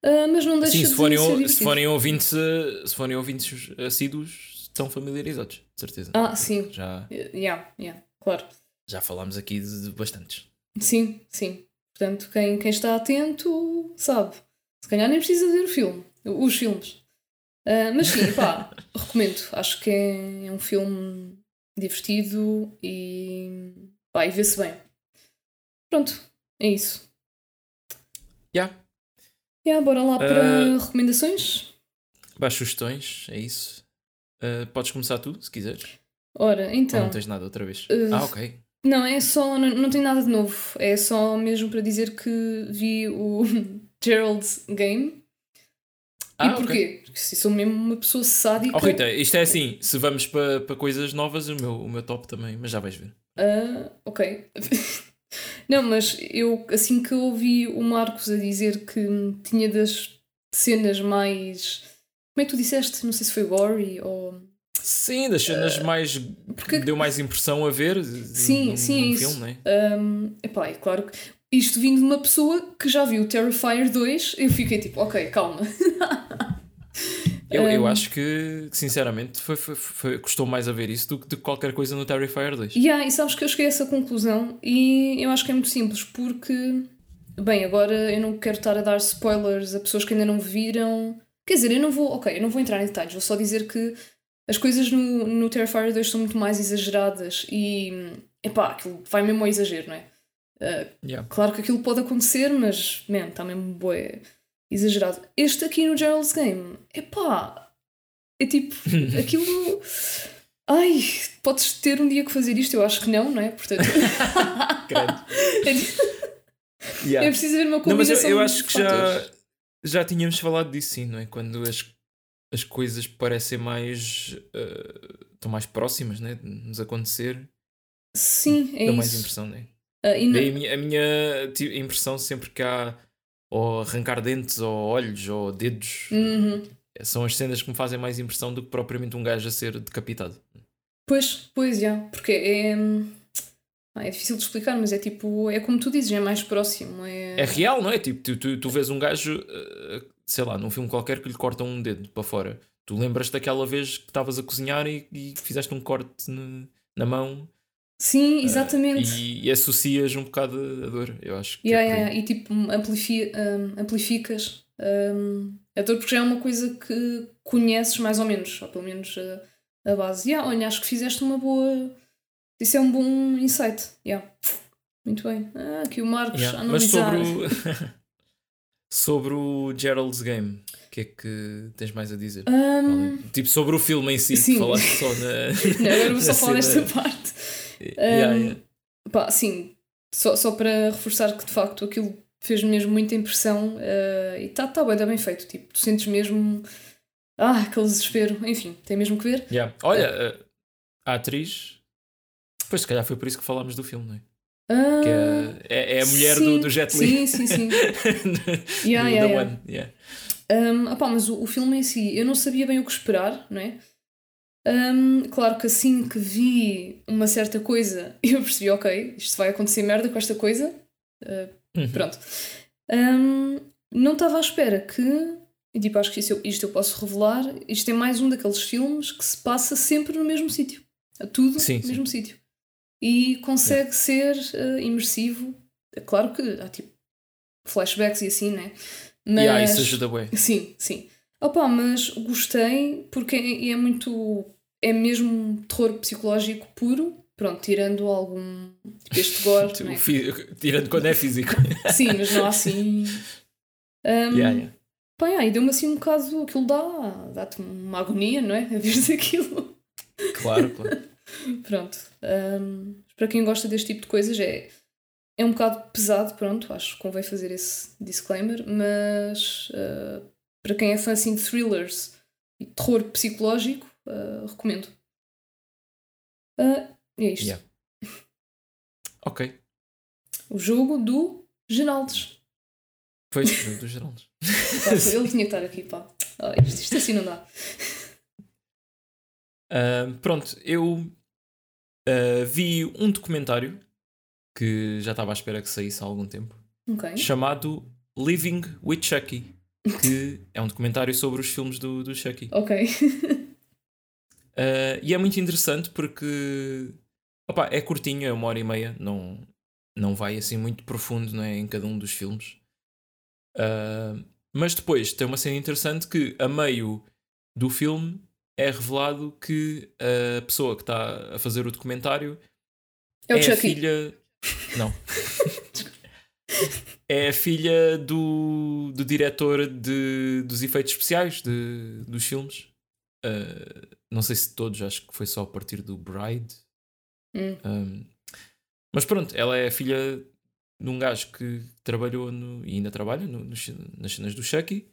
Uh, mas não deixa sim, se de forem, ser se forem ouvintes, se forem ouvintes assíduos, estão familiarizados, de certeza. Ah, sim. Já, yeah, yeah, claro. Já falámos aqui de, bastantes. Sim, sim. Portanto, quem, quem está atento sabe. Se calhar nem precisa ver o filme, os filmes. Uh, mas sim, pá, [laughs] recomendo. Acho que é, é, um filme divertido e, pá, e vê-se bem. Pronto, é isso. Já. Yeah. Yeah, bora lá para uh, recomendações. Para sugestões, é isso. Uh, podes começar tu, se quiseres. Ora, então. Ou não tens nada outra vez? Uh, ah, ok. Não, é só. Não, não tem nada de novo. É só mesmo para dizer que vi o [laughs] Gerald's Game. Ah, e porquê? Okay. Porque se sou mesmo uma pessoa sádica. Oh, Rita, isto é assim: se vamos para, para coisas novas, o meu, o meu top também, mas já vais ver. Uh, ok. [laughs] não, mas eu, assim que ouvi o Marcos a dizer que tinha das cenas mais como é que tu disseste? Não sei se foi gory ou. Sim, das cenas uh, mais. Porque... deu mais impressão a ver. Sim, num, sim, num é filme, isso. É? Um, epá, é claro que. Isto vindo de uma pessoa que já viu Terrifier 2, eu fiquei tipo, ok, calma. [laughs] eu, um, eu acho que, sinceramente, foi, foi, foi, custou mais a ver isso do que qualquer coisa no Terrifier 2. Yeah, e sabes que eu cheguei a essa conclusão e eu acho que é muito simples, porque. Bem, agora eu não quero estar a dar spoilers a pessoas que ainda não viram. Quer dizer, eu não vou, ok, eu não vou entrar em detalhes, vou só dizer que as coisas no, no Terrifier 2 são muito mais exageradas e, epá, aquilo vai mesmo ao exagero, não é? Uh, yeah. Claro que aquilo pode acontecer, mas, man, está mesmo bué exagerado. Este aqui no Gerald's Game, epá, é tipo, [laughs] aquilo... Ai, podes ter um dia que fazer isto? Eu acho que não, não é? Portanto... [laughs] [laughs] é, yeah. é preciso ver uma combinação não, mas eu, eu acho que já já tínhamos falado disso, sim, não é? Quando as, as coisas parecem mais. Uh, estão mais próximas, né? De nos acontecer. Sim, é dá isso. mais impressão, né? Uh, Daí a minha, a minha impressão sempre que há ou arrancar dentes, ou olhos, ou dedos. Uhum. São as cenas que me fazem mais impressão do que propriamente um gajo a ser decapitado. Pois, pois, já. Porque é. Ah, é difícil de explicar, mas é tipo, é como tu dizes, é mais próximo. É, é real, não é? Tipo, tu, tu, tu vês um gajo, eh, sei lá, num filme qualquer que lhe cortam um dedo para fora. Tu lembras daquela vez que estavas a cozinhar e, e fizeste um corte na, na mão. Sim, eh, exatamente. Uh, e, e, associas um bocado a dor, eu acho. Que yeah, é yeah, E tipo, amplifi um, amplificas um, a dor porque já é uma coisa que conheces mais ou menos, ou pelo menos a, a base. Yeah, olha, acho que fizeste uma boa isso é um bom insight. Yeah. Muito bem. Ah, aqui o Marcos yeah. a Mas sobre o, [laughs] sobre o Gerald's Game, o que é que tens mais a dizer? Um... Tipo sobre o filme em si, sim. falaste só na. [laughs] Não, agora vou [laughs] só falar desta parte. Yeah, um, yeah. Pá, sim, só, só para reforçar que de facto aquilo fez mesmo muita impressão uh, e está tá bem, tá bem feito. Tipo, tu sentes mesmo. Ah, aquele desespero. Enfim, tem mesmo que ver. Yeah. Olha, uh, a atriz Pois, se calhar foi por isso que falámos do filme, não é? Ah, que é, é, é a mulher sim, do, do Jet Li. Sim, sim, sim. [laughs] yeah, do, yeah, yeah. Um, opá, mas o, o filme em si, eu não sabia bem o que esperar, não é? Um, claro que assim que vi uma certa coisa, [laughs] eu percebi, ok, isto vai acontecer merda com esta coisa. Uh, uhum. Pronto. Um, não estava à espera que. E tipo, acho que isto eu, isto eu posso revelar. Isto é mais um daqueles filmes que se passa sempre no mesmo sítio. Tudo sim, no mesmo sítio. E consegue ser uh, imersivo. É claro que há tipo flashbacks e assim, né? Mas, yeah, isso ajuda bem. Sim, sim. Opa, mas gostei porque é, é muito. É mesmo terror psicológico puro. Pronto, tirando algum. Tipo este gore. [laughs] né? Tirando quando é físico. [laughs] sim, mas não assim. Um, [laughs] yeah, yeah. Pá, yeah, e deu-me assim um bocado. Aquilo dá. Dá-te uma agonia, não é? A ver aquilo. Claro, claro. pronto. Um, para quem gosta deste tipo de coisas, é é um bocado pesado, pronto, acho que convém fazer esse disclaimer, mas uh, para quem é fã assim, de thrillers e terror psicológico, uh, recomendo. Uh, é isto. Yeah. [laughs] Ok. O jogo do Geraldes. Pois, o jogo do Geraldes. [laughs] ele tinha que estar aqui, pá. Oh, isto, isto, assim não dá. pronto, eu vi um documentário que já estava à espera que saísse há algum tempo, okay. chamado Living with Chucky, que [laughs] é um documentário sobre os filmes do, do Chucky. Ok. Uh, e é muito interessante porque opa, é curtinho, é uma hora e meia, não, não vai assim muito profundo né, em cada um dos filmes. Uh, mas depois tem uma cena interessante que a meio do filme é revelado que a pessoa que está a fazer o documentário é, é a filha [laughs] não. é a filha do, do diretor de, dos efeitos especiais de, dos filmes. Uh, não sei se todos, acho que foi só a partir do Bride. Hum. Um, mas pronto, ela é a filha de um gajo que trabalhou no, e ainda trabalha no, no, nas cenas do Chucky.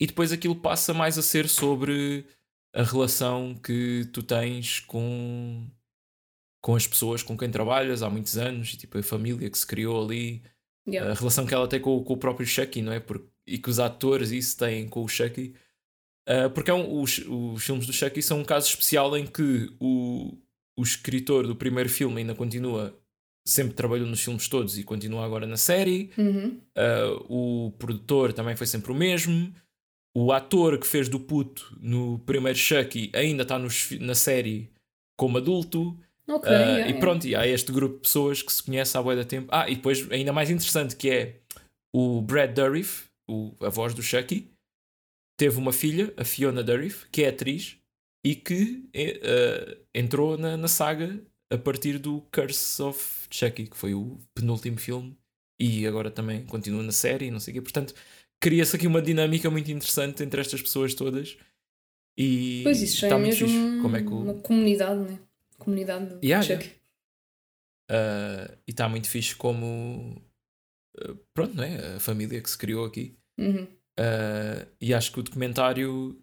E depois aquilo passa mais a ser sobre a relação que tu tens com com as pessoas com quem trabalhas há muitos anos, e tipo a família que se criou ali, yeah. a relação que ela tem com, com o próprio Chucky, não é? Porque, e que os atores isso têm com o Chucky. Uh, porque é um, os, os filmes do Chucky são um caso especial em que o, o escritor do primeiro filme ainda continua, sempre trabalhou nos filmes todos e continua agora na série. Uhum. Uh, o produtor também foi sempre o mesmo. O ator que fez do puto no primeiro Chucky ainda está na série como adulto. Okay, uh, yeah, e pronto, yeah. e há este grupo de pessoas que se conhece há boia da tempo. Ah, e depois, ainda mais interessante, que é o Brad Dourif, o, a voz do Chucky, teve uma filha, a Fiona Dourif, que é atriz e que uh, entrou na, na saga a partir do Curse of Chucky, que foi o penúltimo filme, e agora também continua na série e não sei o quê. Portanto, cria-se aqui uma dinâmica muito interessante entre estas pessoas todas. E pois isso está é muito mesmo fixe. Como é que o... uma comunidade, né? comunidade yeah, Chuck. Yeah. Uh, e está muito fixe como uh, pronto, não é? A família que se criou aqui. Uhum. Uh, e acho que o documentário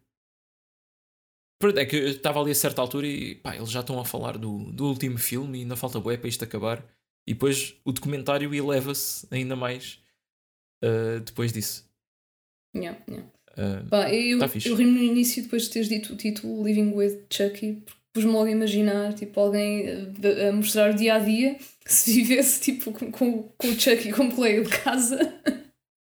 é que eu estava ali a certa altura e pá, eles já estão a falar do, do último filme e ainda falta bué para isto acabar. E depois o documentário eleva-se ainda mais depois disso. Yeah, yeah. Pá, eu, tá eu rimo no início depois de teres dito o título Living with Chucky, pus-me logo a imaginar tipo, alguém a, a, mostrar o dia a dia se vivesse tipo, com, com, com o Chucky como colega de casa. [laughs]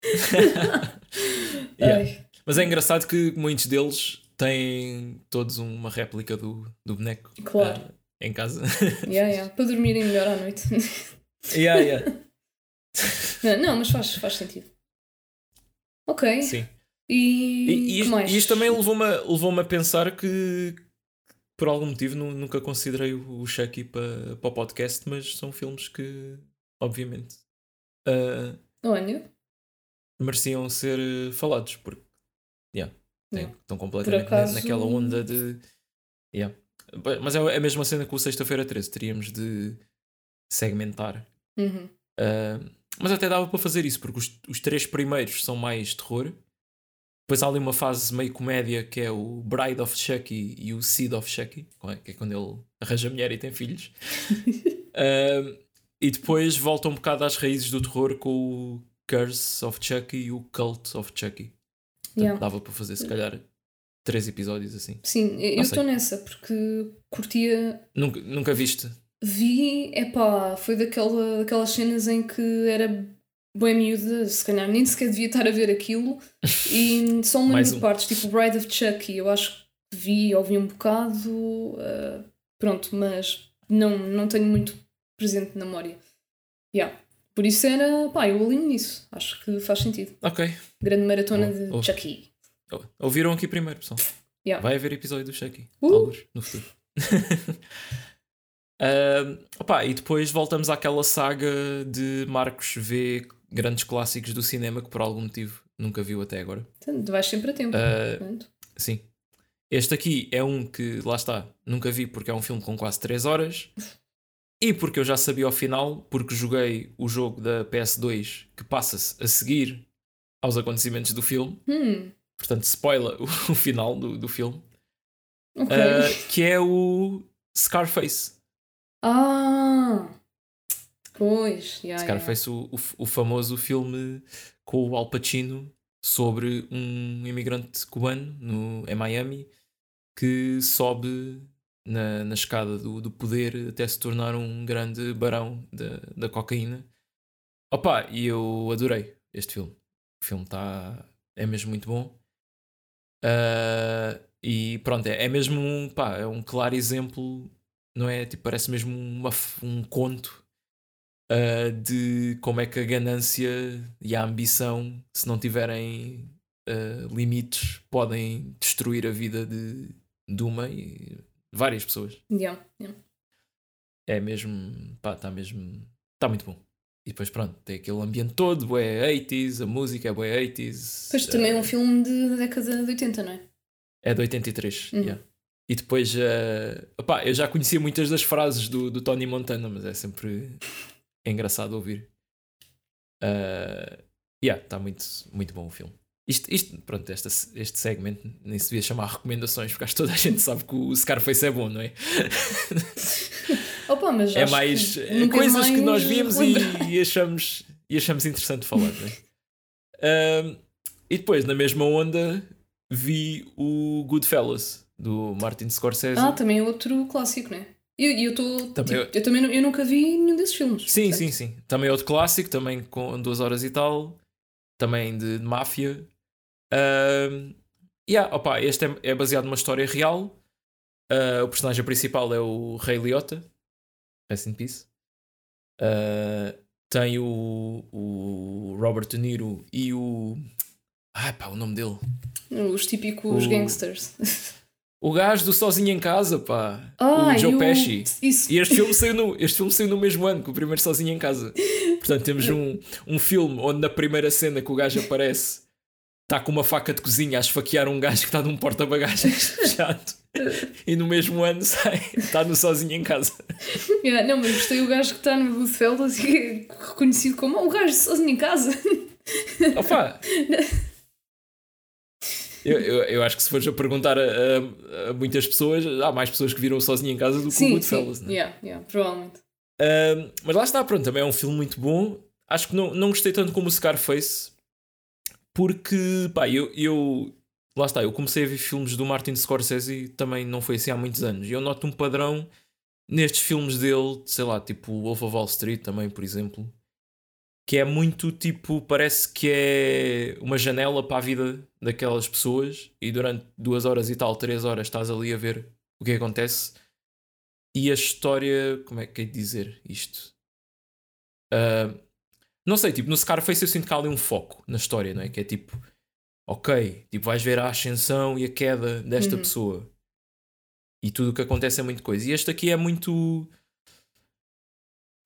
[laughs] yeah. Mas é engraçado que muitos deles têm todos uma réplica do, do boneco claro. Uh, em casa. [laughs] yeah, yeah. Para dormirem melhor à noite. [laughs] yeah, yeah. [laughs] Não, não, mas faz, faz sentido. Ok. Sim. E, e, e, isto, e isto também levou-me levou a pensar que, por algum motivo nunca considerei o Chucky para, para o podcast, mas são filmes que, obviamente, uh, Olha. Mereciam ser eh, falados, porque yeah, yeah. estão completamente acaso... naquela onda de. Yeah. Mas é a mesma cena com o Sexta-feira 13, teríamos de segmentar. Uhum. Uh, mas até dava para fazer isso, porque os, os três primeiros são mais terror depois há ali uma fase meio comédia que é o Bride of Chucky e o Seed of Chucky, é? que é quando ele arranja mulher e tem filhos. uh, [laughs] e depois volta um bocado às raízes do terror com o Curse of Chucky e o Cult of Chucky. Portanto, yeah. dava para fazer se calhar três episódios assim. Sim, eu estou nessa porque curtia. Nunca, nunca viste? Vi, é pá, foi daquela, daquelas cenas em que era boa miúda, se calhar nem sequer devia estar a ver aquilo. E [laughs] só uma um. partes, tipo Bride of Chucky, eu acho que vi, ouvi um bocado. Uh, pronto, mas não, não tenho muito presente na memória. Yeah. Por isso era, pá, eu alinho nisso. Acho que faz sentido. Ok. Grande maratona oh, de oh. Chucky. Ouviram aqui primeiro, pessoal. Yeah. Vai haver episódio do Chucky. Uh. Alguns, no futuro. [laughs] uh, opa, e depois voltamos àquela saga de Marcos V grandes clássicos do cinema que por algum motivo nunca viu até agora. Então, vais sempre a tempo. Uh, sim. Este aqui é um que, lá está, nunca vi porque é um filme com quase 3 horas. E porque eu já sabia ao final, porque joguei o jogo da PS2 que passa-se a seguir aos acontecimentos do filme. Hum. Portanto, spoiler o, [laughs] o final do, do filme. Okay. Uh, que é o Scarface. Ah! Pois, yeah, Scarface, yeah. O, o, o famoso filme com o Al Pacino sobre um imigrante cubano no, em Miami que sobe na, na escada do, do poder até se tornar um grande barão da, da cocaína. Opa, e eu adorei este filme. O filme está é mesmo muito bom. Uh, e pronto, é, é mesmo um, pá, é um claro exemplo, não é? Tipo, parece mesmo uma, um conto uh, de como é que a ganância e a ambição, se não tiverem uh, limites, podem destruir a vida de, de uma e várias pessoas. Yeah, yeah. É mesmo, pá, está mesmo, está muito bom. E depois, pronto, tem aquele ambiente todo, é 80s, a música é bué 80s. Pois também é um filme de, da década de 80, não é? É de 83, uhum. yeah. E depois, uh, opá, eu já conhecia muitas das frases do, do Tony Montana, mas é sempre engraçado ouvir. Uh, yeah, está muito, muito bom o filme. Isto, isto pronto, esta, este segmento nem se devia chamar recomendações, porque acho que toda a gente sabe que o Scarface é bom, não é? [laughs] Opa, mas é mais que coisas mais que nós vimos e, [laughs] e, achamos, e achamos interessante falar, não é? Uh, e depois, na mesma onda, vi o Goodfellas do Martin Scorsese. Ah, também é outro clássico, não é? E eu, eu, tô, também, tipo, eu também eu nunca vi nenhum desses filmes. Sim, sim, sim. Também é outro clássico, também com duas horas e tal. Também de, de máfia. Uh, yeah, opa, este é, é, baseado numa história real. Uh, o personagem principal é o Ray Liotta. Rest in peace. Uh, tem o, o Robert De Niro e o. Ah, pá, o nome dele. Os típicos o... gangsters. O gajo do Sozinho em Casa, pá. Ah, o Joe Pesci. Isso. E este filme, saiu no, este filme saiu no mesmo ano que o primeiro Sozinho em Casa. Portanto, temos um, um filme onde na primeira cena que o gajo aparece está com uma faca de cozinha a esfaquear um gajo que está num porta-bagagens [laughs] fechado. e no mesmo ano sai, está no Sozinho em Casa. Yeah, não, mas gostei o gajo que está no Goodfellas e é reconhecido como oh, o gajo Sozinho em Casa. [laughs] Opa! Eu, eu, eu, acho que se fores a perguntar a, a, a, muitas pessoas, há mais pessoas que viram sozinho em casa do que sim, o Goodfellas, sim. Né? Yeah, yeah, provavelmente. Uh, mas lá está, pronto, também é um filme muito bom. Acho que não, não gostei tanto como o Scarface, porque, pá, eu, eu. Lá está, eu comecei a ver filmes do Martin Scorsese também não foi assim há muitos anos. E eu noto um padrão nestes filmes dele, sei lá, tipo Wolf of Wall Street também, por exemplo que é muito tipo, parece que é uma janela para a vida daquelas pessoas e durante duas horas e tal, três horas estás ali a ver o que acontece e a história, como é que é dizer isto? Uh, não sei, tipo, no Scarface eu sinto que há ali um foco na história, não é? Que é tipo, ok, tipo, vais ver a ascensão e a queda desta uhum. pessoa e tudo o que acontece é muito coisa. E este aqui é muito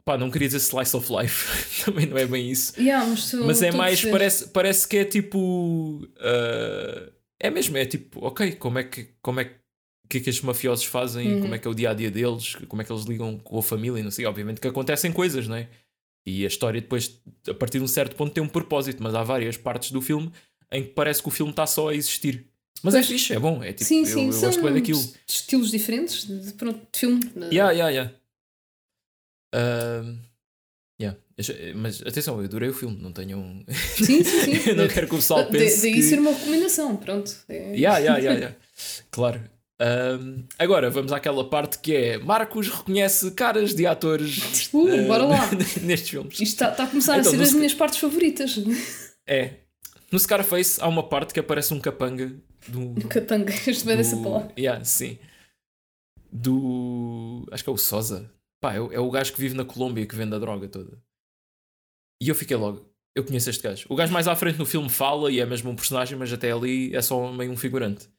pá, não queria dizer slice of life, [laughs] também não é bem isso. Yeah, mas, mas é mais, parece, parece que é tipo. Uh, é mesmo, é tipo, ok, como é que. Como é que o que é que estes mafiosos fazem, uhum. como é que é o dia a dia deles, como é que eles ligam com a família, não sei. Obviamente que acontecem coisas, não é? E a história depois, a partir de um certo ponto, tem um propósito, mas há várias partes do filme em que parece que o filme está só a existir. Mas é pois, é fixe, é bom, é tipo, sim, sim, eu, eu gosto bem daquilo. Estilos diferentes de, pronto, de filme. Yeah, yeah, yeah. Uh, yeah. Mas atenção, eu adorei o filme, não tenham. Sim, sim, sim. [laughs] não quero que o pessoal pense. Daí que... ser uma recomendação, pronto. É... Yeah, yeah, yeah, yeah. claro. Um, agora vamos àquela parte que é Marcos reconhece caras de atores uh, uh, bora lá. [laughs] nestes filmes. Isto está, está a começar então, a ser as minhas partes favoritas. É. No Scarface há uma parte que aparece um capanga do. Um capanga, [laughs] este bem dessa palavra. Yeah, sim. Do. Acho que é o Sosa. Pá, é, é o gajo que vive na Colômbia que vende a droga toda. E eu fiquei logo. Eu conheço este gajo. O gajo mais à frente no filme fala e é mesmo um personagem, mas até ali é só meio um figurante.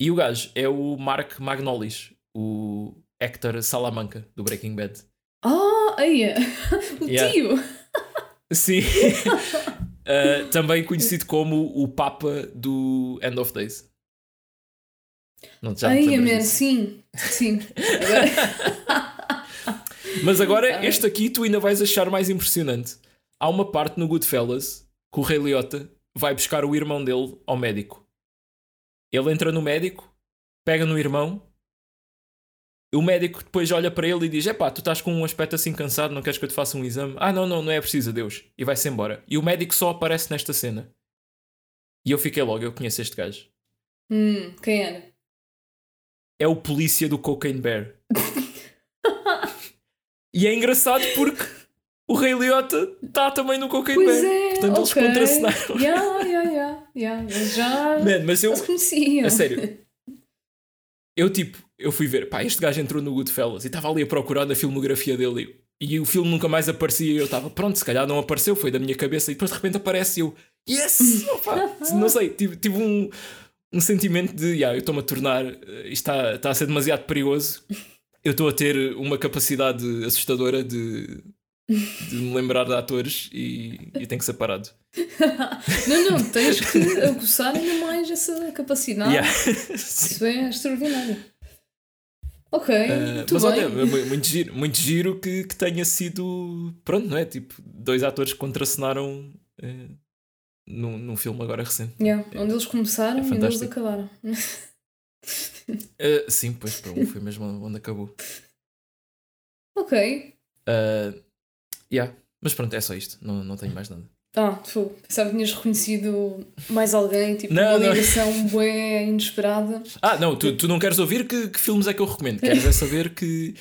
E o gajo é o Mark Magnolis, o Hector Salamanca do Breaking Bad. Ah, aí é. [laughs] o yeah. tio! Sim. uh, [laughs] também conhecido como o Papa do End of Days. Não, já Ai, man, sim, sim. [laughs] Mas agora, este aqui tu ainda vais achar mais impressionante. Há uma parte no Goodfellas que o Rei Liotta vai buscar o irmão dele ao médico. Ele entra no médico, pega no irmão. O médico depois olha para ele e diz: Epá, tu estás com um aspecto assim cansado, não queres que eu te faça um exame? Ah, não, não, não é preciso, Deus. E vai-se embora. E o médico só aparece nesta cena. E eu fiquei logo, eu conheço este gajo. Hum, quem era? É o polícia do Cocaine Bear. e é engraçado porque o Rei Liotta está também no Cocaine pois Bear. É, Portanto, okay. eles contracenaram. Yeah, yeah, yeah, yeah. já Man, mas eu, conhecia. A sério. [laughs] Eu tipo, eu fui ver, pá, este gajo entrou no Goodfellas e estava ali a procurar na filmografia dele e, o filme nunca mais aparecia e eu estava, pronto, se calhar não apareceu, foi da minha cabeça e depois de repente aparece e eu, yes! [laughs] Opa, não sei, tive, tive um, um sentimento de, yeah, eu estou-me a tornar, eh, isto está, está a ser demasiado perigoso, eu estou a ter uma capacidade assustadora de de me lembrar de atores e, e tem que ser parado. [laughs] não, não, tens que aguçar ainda mais essa capacidade. Yeah. Isso é extraordinário. Ok, uh, mas bem. olha, muito giro, muito giro que, que tenha sido, pronto, não é? Tipo, dois atores que contracenaram uh, num, num filme agora recente. Yeah, onde eles começaram é e onde eles acabaram. uh, [laughs] sim, pois, um foi mesmo onde acabou. Ok. Uh, Yeah. Mas pronto, é só isto. Não, não tenho mais nada. Ah, tu pensava que tinhas reconhecido mais alguém, tipo não, uma ligação bué inesperada. Ah, não, tu, tu não queres ouvir que, que filmes é que eu recomendo, queres é saber que,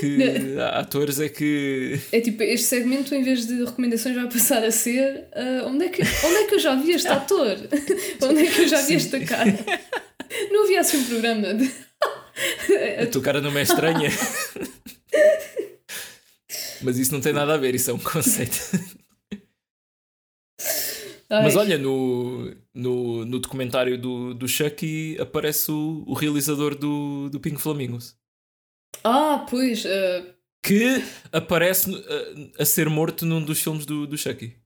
que atores é que. É tipo, este segmento em vez de recomendações vai passar a ser uh, onde, é que, onde é que eu já vi este [laughs] ator? [laughs] onde é que eu já vi esta cara? Não havia assim um programa de. a tua cara não me é estranha. [laughs] Mas isso não tem nada a ver, isso é um [laughs] conceito. Mas olha, no, no, no documentário do, do Chucky aparece o, o realizador do, do Pink Flamingos. Ah, pois. Uh... Que aparece a, a, ser morto num dos filmes do, do Chucky.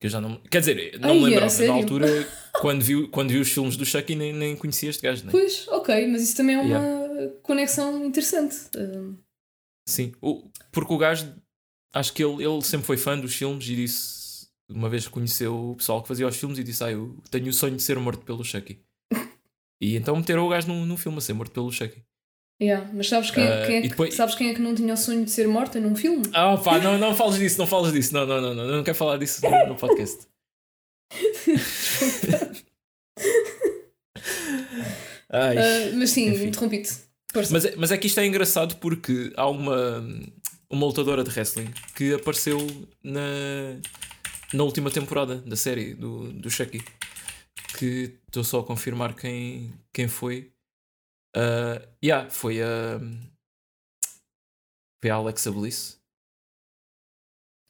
Que eu já não. Quer dizer, não Ai, me lembrava. Na altura, [laughs] quando vi, quando vi os filmes do Chucky, nem, nem conhecia este gajo. Né? Pois, ok, mas isso também é uma yeah. conexão interessante. Uh... Sim, o, porque o gajo acho que ele, ele sempre foi fã dos filmes e disse, uma vez reconheceu o pessoal que fazia os filmes e disse: Ah, eu tenho o sonho de ser morto pelo Chucky. e então meteram o gajo num, num filme a ser morto pelo Chucky. Yeah, mas sabes quem, uh, quem é que, depois... sabes quem é que não tinha o sonho de ser morto num filme? Ah, pá, não, não fales disso, não fales disso. Não, não, não, não, não quero falar disso no, no podcast. [laughs] uh, mas sim, interrompi-te. Mas, é, mas é que isto é engraçado porque há uma uma lutadora de wrestling que apareceu na, na última temporada da série do, do Chucky. Que estou só a confirmar quem, quem foi. Uh, yeah, foi a. Foi a Alexa Bliss.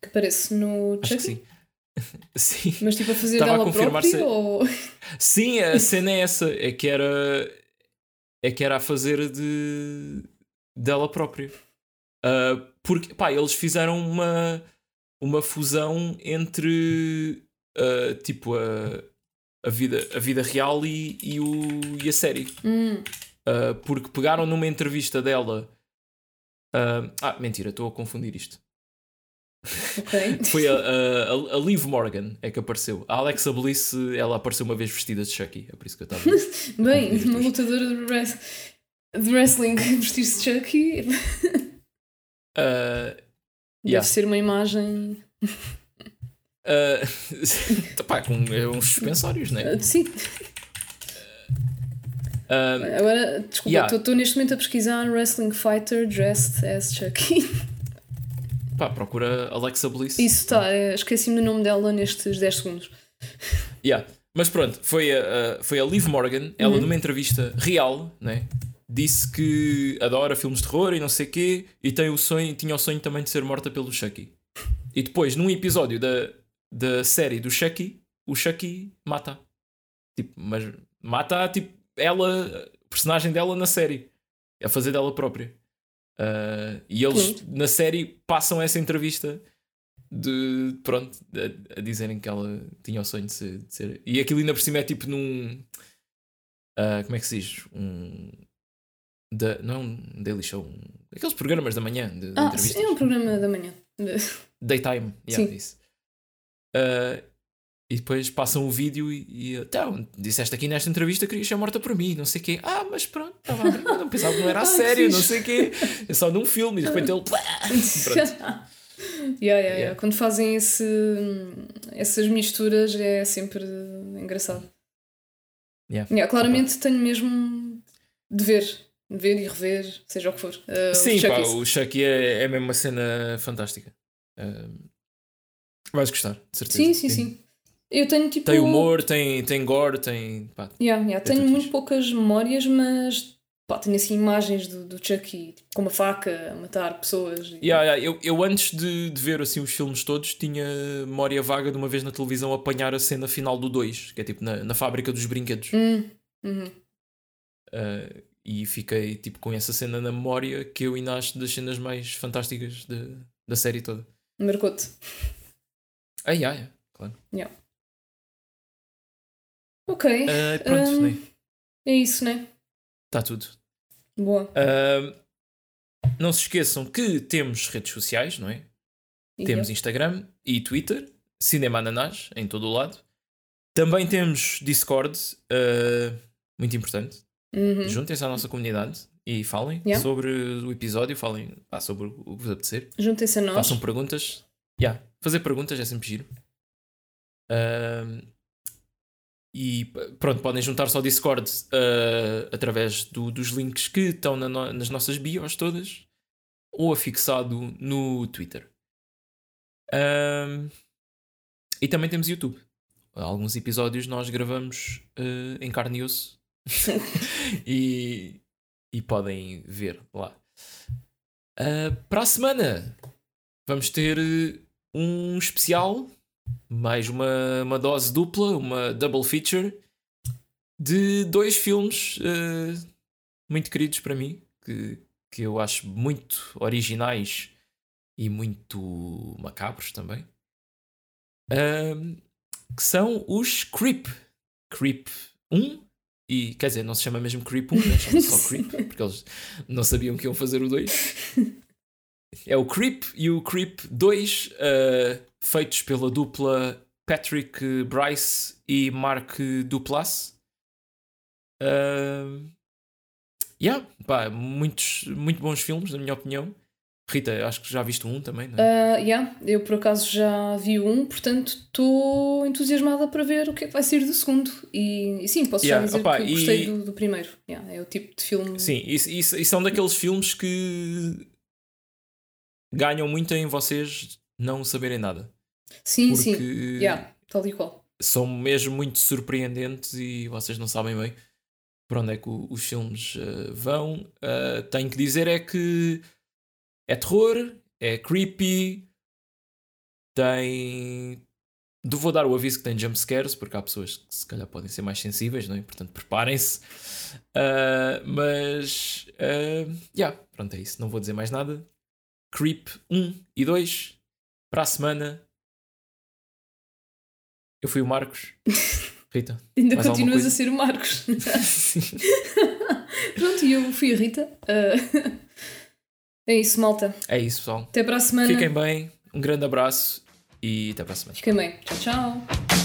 Que aparece no Chucky? Sim. [laughs] sim. Mas tipo a fazer Estava dela a confirmar própria, se... ou... Sim, a [laughs] cena é essa. É que era. É que era a fazer de. dela própria. Uh, porque pá, eles fizeram uma, uma fusão entre uh, tipo a, a, vida, a vida real e, e, o, e a série. Hum. Uh, porque pegaram numa entrevista dela. ah, mentira, estou a confundir isto. Okay. [laughs] Foi a, a, a, Liv Morgan é que apareceu. A Alexa Bliss, ela apareceu uma vez vestida de Chucky. É por isso que eu estava. [laughs] Bem, uma lutadora de, de wrestling vestir-se de Chucky. Uh, Deve yeah. ser uma imagem. [laughs] Uh, pá, com uns suspensórios, né? Uh, sim. Um, Agora, desculpa, estou yeah. neste momento a pesquisar Wrestling Fighter Dressed as Chucky. Pá, procura Alexa Bliss. Isso está, é, esqueci-me do nome dela nestes 10 segundos. Yeah. Mas pronto, foi a, a foi a Liv Morgan, ela uhum. numa entrevista real, né? Disse que adora filmes de terror e não sei quê, e tem o sonho, tinha o sonho também de ser morta pelo Chucky. E depois, num episódio da, da série do Chucky, o Chucky mata. Tipo, mas mata tipo ela, o personagem dela na série, a fazer dela própria. Uh, e eles Sim. na série passam essa entrevista de pronto a, a, dizerem que ela tinha o sonho de ser, de ser, e aquilo ainda por cima é tipo num uh, como é que se diz? Um da, não é um daily show, um, aqueles programas da manhã de, de ah, entrevistas. Sim, é um programa da manhã. [laughs] Daytime, yeah, sim. isso. Uh, e depois passam o vídeo e, e então, disseste aqui nesta entrevista que querias ser morta por mim, não sei o quê. Ah, mas pronto, estava a não pensava que não era a [laughs] ah, sério, não sei o quê. É só num filme e de repente ele. [laughs] pronto. Yeah, yeah, yeah. Quando fazem esse, essas misturas é sempre engraçado. Claramente tenho mesmo de ver, ver e rever, seja o que for. Uh, Sim, o, pá, o Chucky é, é mesmo uma cena fantástica. Uh, vais gostar, de certeza. Sim, sim, sim. Eu tenho tipo. Tem humor, tem, tem gore, tem. Pá, yeah, yeah. Tenho muito fixe. poucas memórias, mas pá, tenho assim imagens do, do Chucky tipo, com uma faca a matar pessoas. E... Yeah, yeah. Eu, eu antes de, de ver assim, os filmes todos tinha memória vaga de uma vez na televisão apanhar a cena final do 2, que é tipo na, na fábrica dos brinquedos. Hum. Uhum. Uh, e fiquei tipo com essa cena na memória que eu ainda acho das cenas mais fantásticas de, da série toda. Marcou-te. Yeah, yeah, claro. Yeah. Ok. Uh, pronto, um, né? É isso, né? Está tudo. Boa. Uh, não se esqueçam que temos redes sociais, não é? E temos eu? Instagram e Twitter, Cinema Ananás, em todo o lado. Também temos Discord, uh, muito importante. Uhum. Juntem-se à nossa comunidade e falem yeah. sobre o episódio, falem ah, sobre o que vos apetecer. Juntem-se a nós. Façam perguntas. Yeah. Fazer perguntas é sempre giro. Uh, e pronto, podem juntar-se ao Discord uh, através do, dos links que estão na no, nas nossas bios todas ou afixado no Twitter. Uh, e também temos YouTube. Alguns episódios nós gravamos uh, em carne e osso [laughs] e, e podem ver lá. para a semana vamos ter um especial mais uma, uma dose dupla, uma double feature de dois filmes uh, muito queridos para mim, que, que eu acho muito originais e muito macabros também. Uh, que são os Creep. Creep 1 e quer dizer, não se chama mesmo Creep 1, né? chama só [laughs] Creep, porque eles não sabiam que iam fazer o 2. É o Creep e o Creep 2, uh, eh, feitos pela dupla Patrick Bryce e Mark Duplass. Uh, yeah, pá, muitos, muito bons filmes, na minha opinião. Rita, acho que já viste um também, não é? Uh, yeah, eu por acaso já vi um, portanto estou entusiasmada para ver o que é que vai sair do segundo. E, e sim, posso yeah, já dizer opa, que gostei e... do, do, primeiro. Yeah, é o tipo de filme. Sim, e, e, e são daqueles filmes que ganham muito em vocês não saberem nada. Sim, sim. Yeah, tal e qual. São mesmo muito surpreendentes e vocês não sabem bem para onde é que os filmes uh, vão. Uh, tenho que dizer é que é terror, é creepy, tem. Vou dar o aviso que tem jumpscares, porque há pessoas que se calhar podem ser mais sensíveis, não é? portanto preparem-se. Uh, mas, uh, yeah, pronto, é isso. Não vou dizer mais nada. Creep 1 e 2 para a semana. Eu fui o Marcos. [laughs] Rita. Ainda continuas a ser o Marcos. [laughs] [laughs] Pronto, e eu fui a Rita. Uh, é isso, malta. É isso, pessoal. Até para a semana. Fiquem bem. Um grande abraço e até para a semana. Fiquem bem. Tchau, tchau.